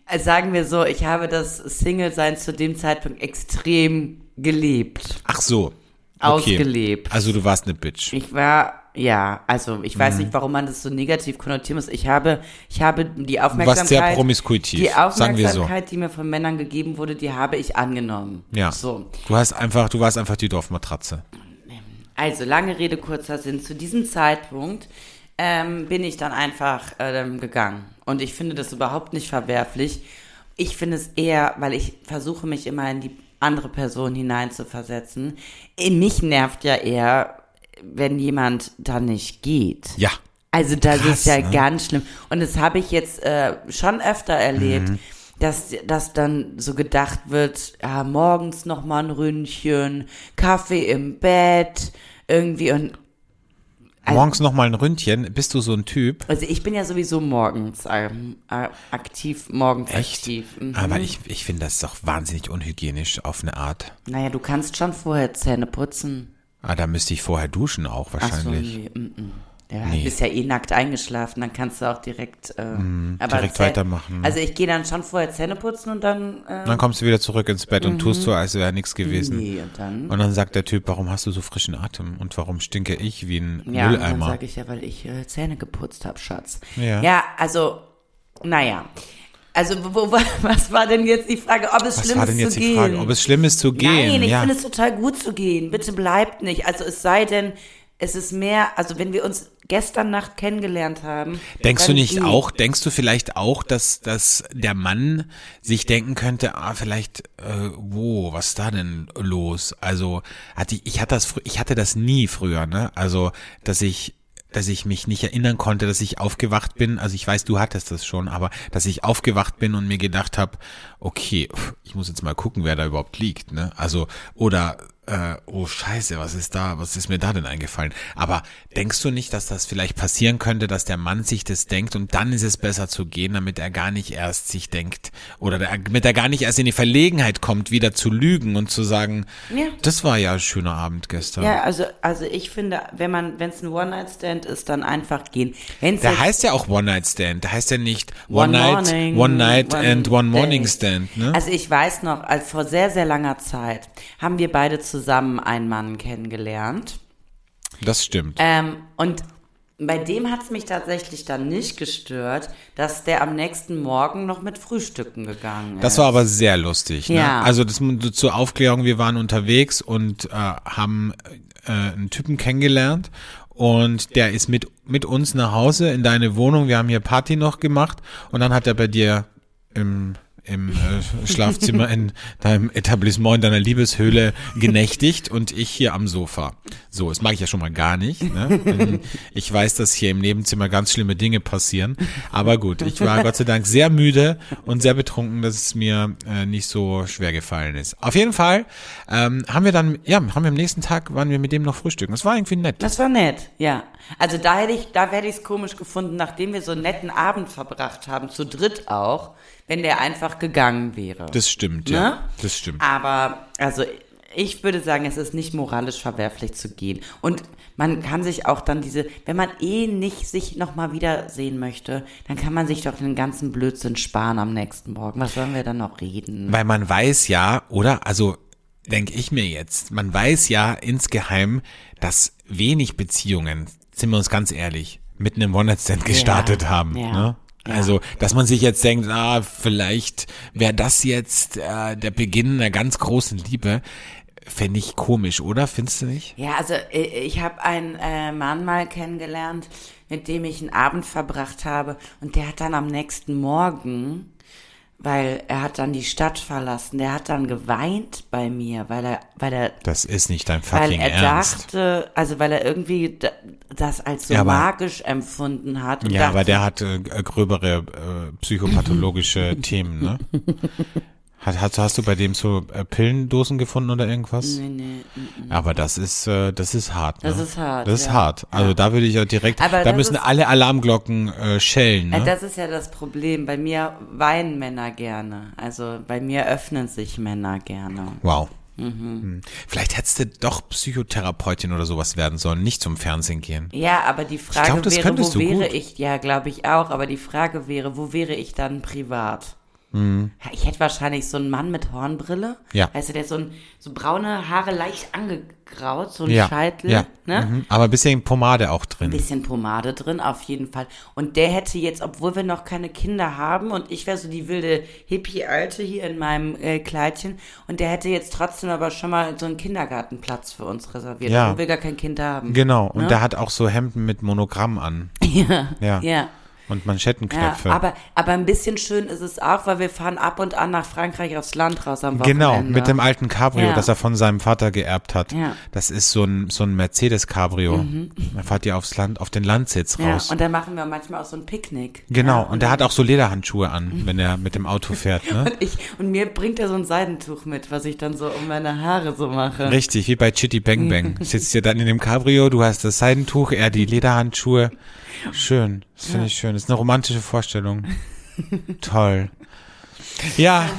äh, sagen wir so, ich habe das Single-Sein zu dem Zeitpunkt extrem gelebt, Ach so. ausgelebt. Also du warst eine Bitch. Ich war, ja, also ich Mhm. weiß nicht, warum man das so negativ konnotieren muss. Ich habe, ich habe die Aufmerksamkeit, sehr promiskuitiv, die wir so. Aufmerksamkeit, die mir von Männern gegeben wurde, die habe ich angenommen. Ja. So. Du hast einfach, du warst einfach die Dorfmatratze. Also, lange Rede, kurzer Sinn. Zu diesem Zeitpunkt ähm, bin ich dann einfach ähm, gegangen. Und ich finde das überhaupt nicht verwerflich. Ich finde es eher, weil ich versuche mich immer in die andere Person hineinzuversetzen. In mich nervt ja eher, wenn jemand dann nicht geht. Ja. Also das Krass, ist ja ne? ganz schlimm. Und das habe ich jetzt äh, schon öfter erlebt, Mhm. dass, dass dann so gedacht wird, ja, morgens noch mal ein Ründchen, Kaffee im Bett, irgendwie und Also- Morgens noch mal ein Ründchen. Bist du so ein Typ? also ich bin ja sowieso morgens ähm, äh, aktiv, morgens Echt? aktiv. Mhm. Aber ich, ich finde das doch wahnsinnig unhygienisch auf eine Art. Naja, du kannst schon vorher Zähne putzen. Ah, da müsste ich vorher duschen auch Ach so, wahrscheinlich. nee, mm, mm. Ja, Nee. Mhm, bist ja eh nackt eingeschlafen, dann kannst du auch direkt, äh, aber direkt weitermachen. Also ich gehe dann schon vorher Zähne putzen und dann, äh, Dann kommst du wieder zurück ins Bett und tust so, als wäre nichts gewesen. Mhm. nee, und dann, Und dann sagt der Typ, warum hast du so frischen Atem? Und warum stinke ich wie ein ja, und dann Mülleimer? sage ich ja, weil ich äh, Zähne geputzt habe, Schatz. Ja. ja, also, naja. Also, wo, was war denn jetzt die Frage, ob es Was schlimm war denn ist jetzt zu die gehen? Frage? Ob es schlimm ist zu gehen? Nein, ich ja. finde es total gut zu gehen. Bitte bleibt nicht. Also es sei denn, es ist mehr, also wenn wir uns gestern Nacht kennengelernt haben. Denkst du nicht auch, denkst du vielleicht auch, dass, dass der Mann sich denken könnte, ah, vielleicht, äh, wo, was ist da denn los? Also, hatte ich, ich hatte das, ich hatte das nie früher, ne? Also, dass ich, dass ich mich nicht erinnern konnte, dass ich aufgewacht bin. Also ich weiß, du hattest das schon, aber dass ich aufgewacht bin und mir gedacht habe, okay, ich muss jetzt mal gucken, wer da überhaupt liegt, ne? Also, oder äh, oh Scheiße, was ist da, was ist mir da denn eingefallen? Aber denkst du nicht, dass das vielleicht passieren könnte, dass der Mann sich das denkt und dann ist es besser zu gehen, damit er gar nicht erst sich denkt oder der, damit er gar nicht erst in die Verlegenheit kommt, wieder zu lügen und zu sagen, Ja. das war ja ein schöner Abend gestern. Ja, also, also ich finde, wenn man, wenn es ein One-Night-Stand ist, dann einfach gehen. Wenn's Der heißt ja auch One Night Stand. Der heißt ja nicht One One, Night, Morning, One Night One and One Morning. Stand. Ne? Also ich weiß noch, als vor sehr, sehr langer Zeit haben wir beide zusammen einen Mann kennengelernt. das stimmt. Ähm, und bei dem hat es mich tatsächlich dann nicht gestört, dass der am nächsten Morgen noch mit Frühstücken gegangen ist. Das war aber sehr lustig. Ne? Ja. Also das zur Aufklärung, wir waren unterwegs und äh, haben äh, einen Typen kennengelernt und der ist mit mit uns nach Hause in deine Wohnung. Wir haben hier Party noch gemacht und dann hat er bei dir im im äh, Schlafzimmer in deinem Etablissement, in deiner Liebeshöhle genächtigt und ich hier am Sofa. So, das mag ich ja schon mal gar nicht. Ne? Ich weiß, dass hier im Nebenzimmer ganz schlimme Dinge passieren. Aber gut, ich war Gott sei Dank sehr müde und sehr betrunken, dass es mir äh, nicht so schwer gefallen ist. Auf jeden Fall ähm, haben wir dann, ja, haben wir am nächsten Tag, waren wir mit dem noch frühstücken. Das war irgendwie nett. Das war nett, ja. Also da hätte ich, da hätte ich es komisch gefunden, nachdem wir so einen netten Abend verbracht haben, zu dritt auch, wenn der einfach gegangen wäre. Das stimmt, Ne? ja. Das stimmt. Aber, also, ich würde sagen, es ist nicht moralisch verwerflich zu gehen. Und man kann sich auch dann diese, wenn man eh nicht sich nochmal wiedersehen möchte, dann kann man sich doch den ganzen Blödsinn sparen am nächsten Morgen. Was sollen wir dann noch reden? Weil man weiß ja, oder? Also denke ich mir jetzt, man weiß ja insgeheim, dass wenig Beziehungen, sind wir uns ganz ehrlich, mit einem One-Night-Stand gestartet haben. ja, Ne? Also, dass man sich jetzt denkt, ah, vielleicht wäre das jetzt äh, der Beginn einer ganz großen Liebe, fände ich komisch, oder? Findest du nicht? Ja, also äh, ich habe einen äh, Mann mal kennengelernt, mit dem ich einen Abend verbracht habe und der hat dann am nächsten Morgen, weil er hat dann die Stadt verlassen, der hat dann geweint bei mir, weil er, weil er, Das ist nicht dein weil fucking er Ernst. dachte, also weil er irgendwie das als so Ja, aber- magisch empfunden hat. Ja, dachte, aber der hat äh, gröbere äh, psychopathologische Themen, ne? Hast, hast du bei dem so äh, Pillendosen gefunden oder irgendwas? Nee, nee, mm, mm. Aber das ist, äh, das ist hart. Ne? Das ist hart, Das ist ja. hart. Also Ja. da würde ich ja direkt, Aber da müssen ist- alle Alarmglocken äh, schellen. Äh, Ne? Das ist ja das Problem. Bei mir weinen Männer gerne. Also bei mir öffnen sich Männer gerne. wow. Mhm. Hm. Vielleicht hättest du doch Psychotherapeutin oder sowas werden sollen, nicht zum Fernsehen gehen. Ja, aber die Frage glaub, wäre, wo wäre gut. ich? Ja, glaube ich auch. Aber die Frage wäre, wo wäre ich dann privat? Hm. Ja, Ich hätte wahrscheinlich so einen Mann mit Hornbrille. Ja. Weißt du, der so, ein, so braune Haare leicht angegraut, so ein Ja, Scheitel. ja. Ne? Mhm. Aber ein bisschen Pomade auch Ein drin. bisschen Pomade drin, auf jeden Fall. Und der hätte jetzt, obwohl wir noch keine Kinder haben und ich wäre so die wilde Hippie-Alte hier in meinem äh, Kleidchen und der hätte jetzt trotzdem aber schon mal so einen Kindergartenplatz für uns reserviert, Ja. obwohl wir gar kein Kind haben. Genau. Und Ne? der hat auch so Hemden mit Monogramm an. Ja. Ja. Ja. Und Ja, Manschettenknöpfe. aber, aber ein bisschen schön ist es auch, weil wir fahren ab und an nach Frankreich aufs Land raus am Wochenende. Genau, mit dem alten Cabrio, Ja. das er von seinem Vater geerbt hat. Ja. Mhm. Das ist so ein, so ein Mercedes-Cabrio. Da fahrt ihr aufs Land, auf den Landsitz Ja, raus. und dann machen wir manchmal auch so ein Picknick. genau, Ja, und der hat auch so Lederhandschuhe an, wenn er mit dem Auto fährt. Ne? und, ich, und mir bringt er so ein Seidentuch mit, was ich dann so um meine Haare so mache. Richtig, wie bei Chitty Bang Bang. Sitzt ihr dann in dem Cabrio, du hast das Seidentuch, er die Lederhandschuhe. Schön, das finde ich schön. Ist eine romantische Vorstellung. Toll. Ja,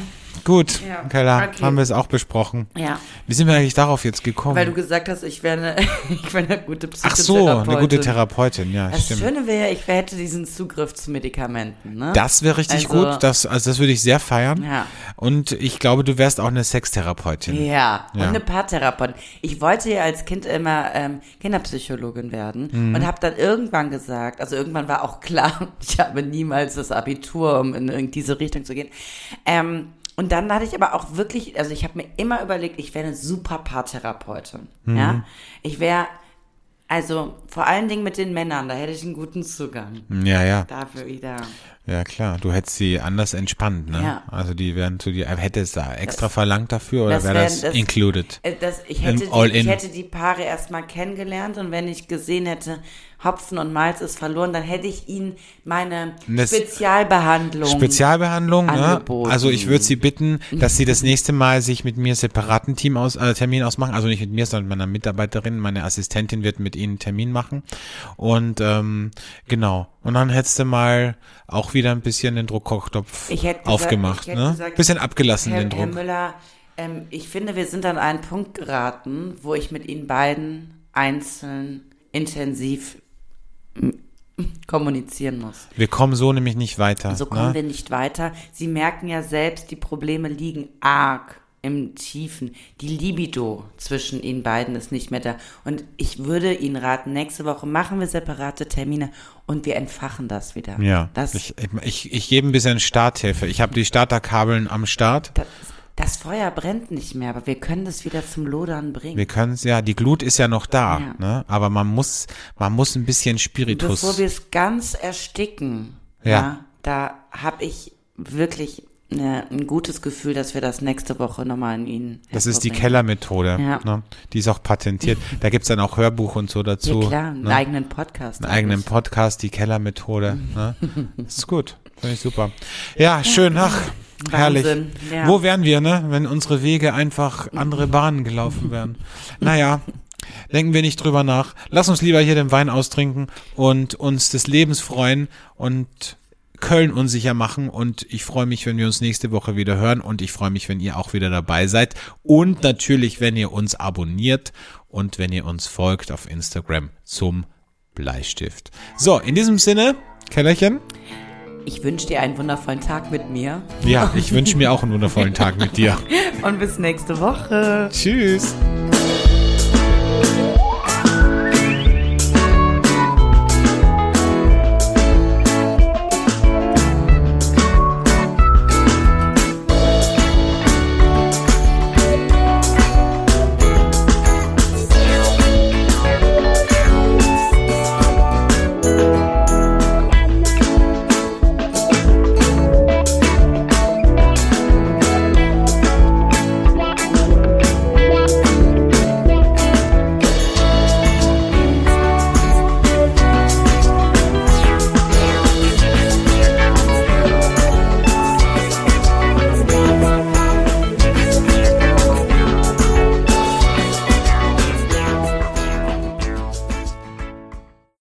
gut, Ja, Keller, okay. haben wir es auch besprochen. Ja, Wie sind wir eigentlich darauf jetzt gekommen? weil du gesagt hast, ich wäre eine, ich wäre eine gute Ach so, Psychotherapeutin. eine gute Therapeutin, ja, Das stimmt. Schöne wäre, ich hätte diesen Zugriff zu Medikamenten. Ne? Das wäre richtig Also- gut, das, also das würde ich sehr feiern. Ja. Und ich glaube, du wärst auch eine Sextherapeutin. Ja, und Ja. eine Paartherapeutin. Ich wollte ja als Kind immer ähm, Kinderpsychologin werden Mhm. und habe dann irgendwann gesagt, also irgendwann war auch klar, ich habe niemals das Abitur, um in irgend diese Richtung zu gehen. Ähm, und dann hatte ich aber auch wirklich, also ich habe mir immer überlegt, ich wäre eine super Paartherapeutin. Mhm. Ja, ich wäre also vor allen Dingen mit den Männern, da hätte ich einen guten Zugang. Ja, ja, Dafür wieder. ja klar. Du hättest sie anders entspannt, ne? Ja. Also die wären zu dir, hättest du da extra verlangt dafür oder das wäre wär- das, das- included? Äh, Das, ich, hätte die, ich hätte die Paare erstmal kennengelernt und wenn ich gesehen hätte, Hopfen und Malz ist verloren, dann hätte ich ihnen meine Das- Spezialbehandlung. Spezialbehandlung, ne? angeboten. Also ich würde sie bitten, dass sie das nächste Mal sich mit mir separaten Team aus, äh, Termin ausmachen. Also nicht mit mir, sondern mit meiner Mitarbeiterin. Meine Assistentin wird mit ihnen einen Termin machen. Und ähm, genau. Und dann hättest du mal auch wieder ein bisschen den Druckkochtopf gesagt- aufgemacht. ne? gesagt, bisschen abgelassen Herr, den Herr Druck. Müller, ähm, ich finde, wir sind an einen Punkt geraten, wo ich mit Ihnen beiden einzeln intensiv kommunizieren muss. Wir kommen so nämlich nicht weiter. So kommen ne? wir nicht weiter. Sie merken ja selbst, die Probleme liegen arg im Tiefen. Die Libido zwischen ihnen beiden ist nicht mehr da. Und ich würde Ihnen raten, nächste Woche machen wir separate Termine und wir entfachen das wieder. Ja, Das, ich, ich, ich gebe ein bisschen Starthilfe. Ich habe die Starterkabeln am Start. das, das Feuer brennt nicht mehr, aber wir können das wieder zum Lodern bringen. Wir können es ja, die Glut ist ja noch da, Ja. ne? aber man muss, man muss ein bisschen Spiritus. Bevor wir es ganz ersticken, Ja. ja, da habe ich wirklich ne, ein gutes Gefühl, dass wir das nächste Woche nochmal in Ihnen das ist die. Kellermethode. Ja. Ne? Die ist auch patentiert. Da gibt's dann auch Hörbuch und so dazu. Ja klar, einen ne? eigenen Podcast. einen eigenen. Podcast, die Kellermethode. Ne? Das ist gut. Finde ich super. Ja, schön. Ach, herrlich. Ja. Wo wären wir, ne? Wenn unsere Wege einfach andere Bahnen gelaufen wären. Naja. Denken wir nicht drüber nach. Lass uns lieber hier den Wein austrinken und uns des Lebens freuen und Köln unsicher machen. Und ich freue mich, wenn wir uns nächste Woche wieder hören. Und ich freue mich, wenn ihr auch wieder dabei seid. Und natürlich, wenn ihr uns abonniert und wenn ihr uns folgt auf Instagram zum Bleistift. So, in diesem Sinne, Kellerchen. Ich wünsche dir einen wundervollen Tag mit mir Ja, ich wünsche mir auch einen wundervollen Tag mit dir. und bis nächste Woche. Tschüss.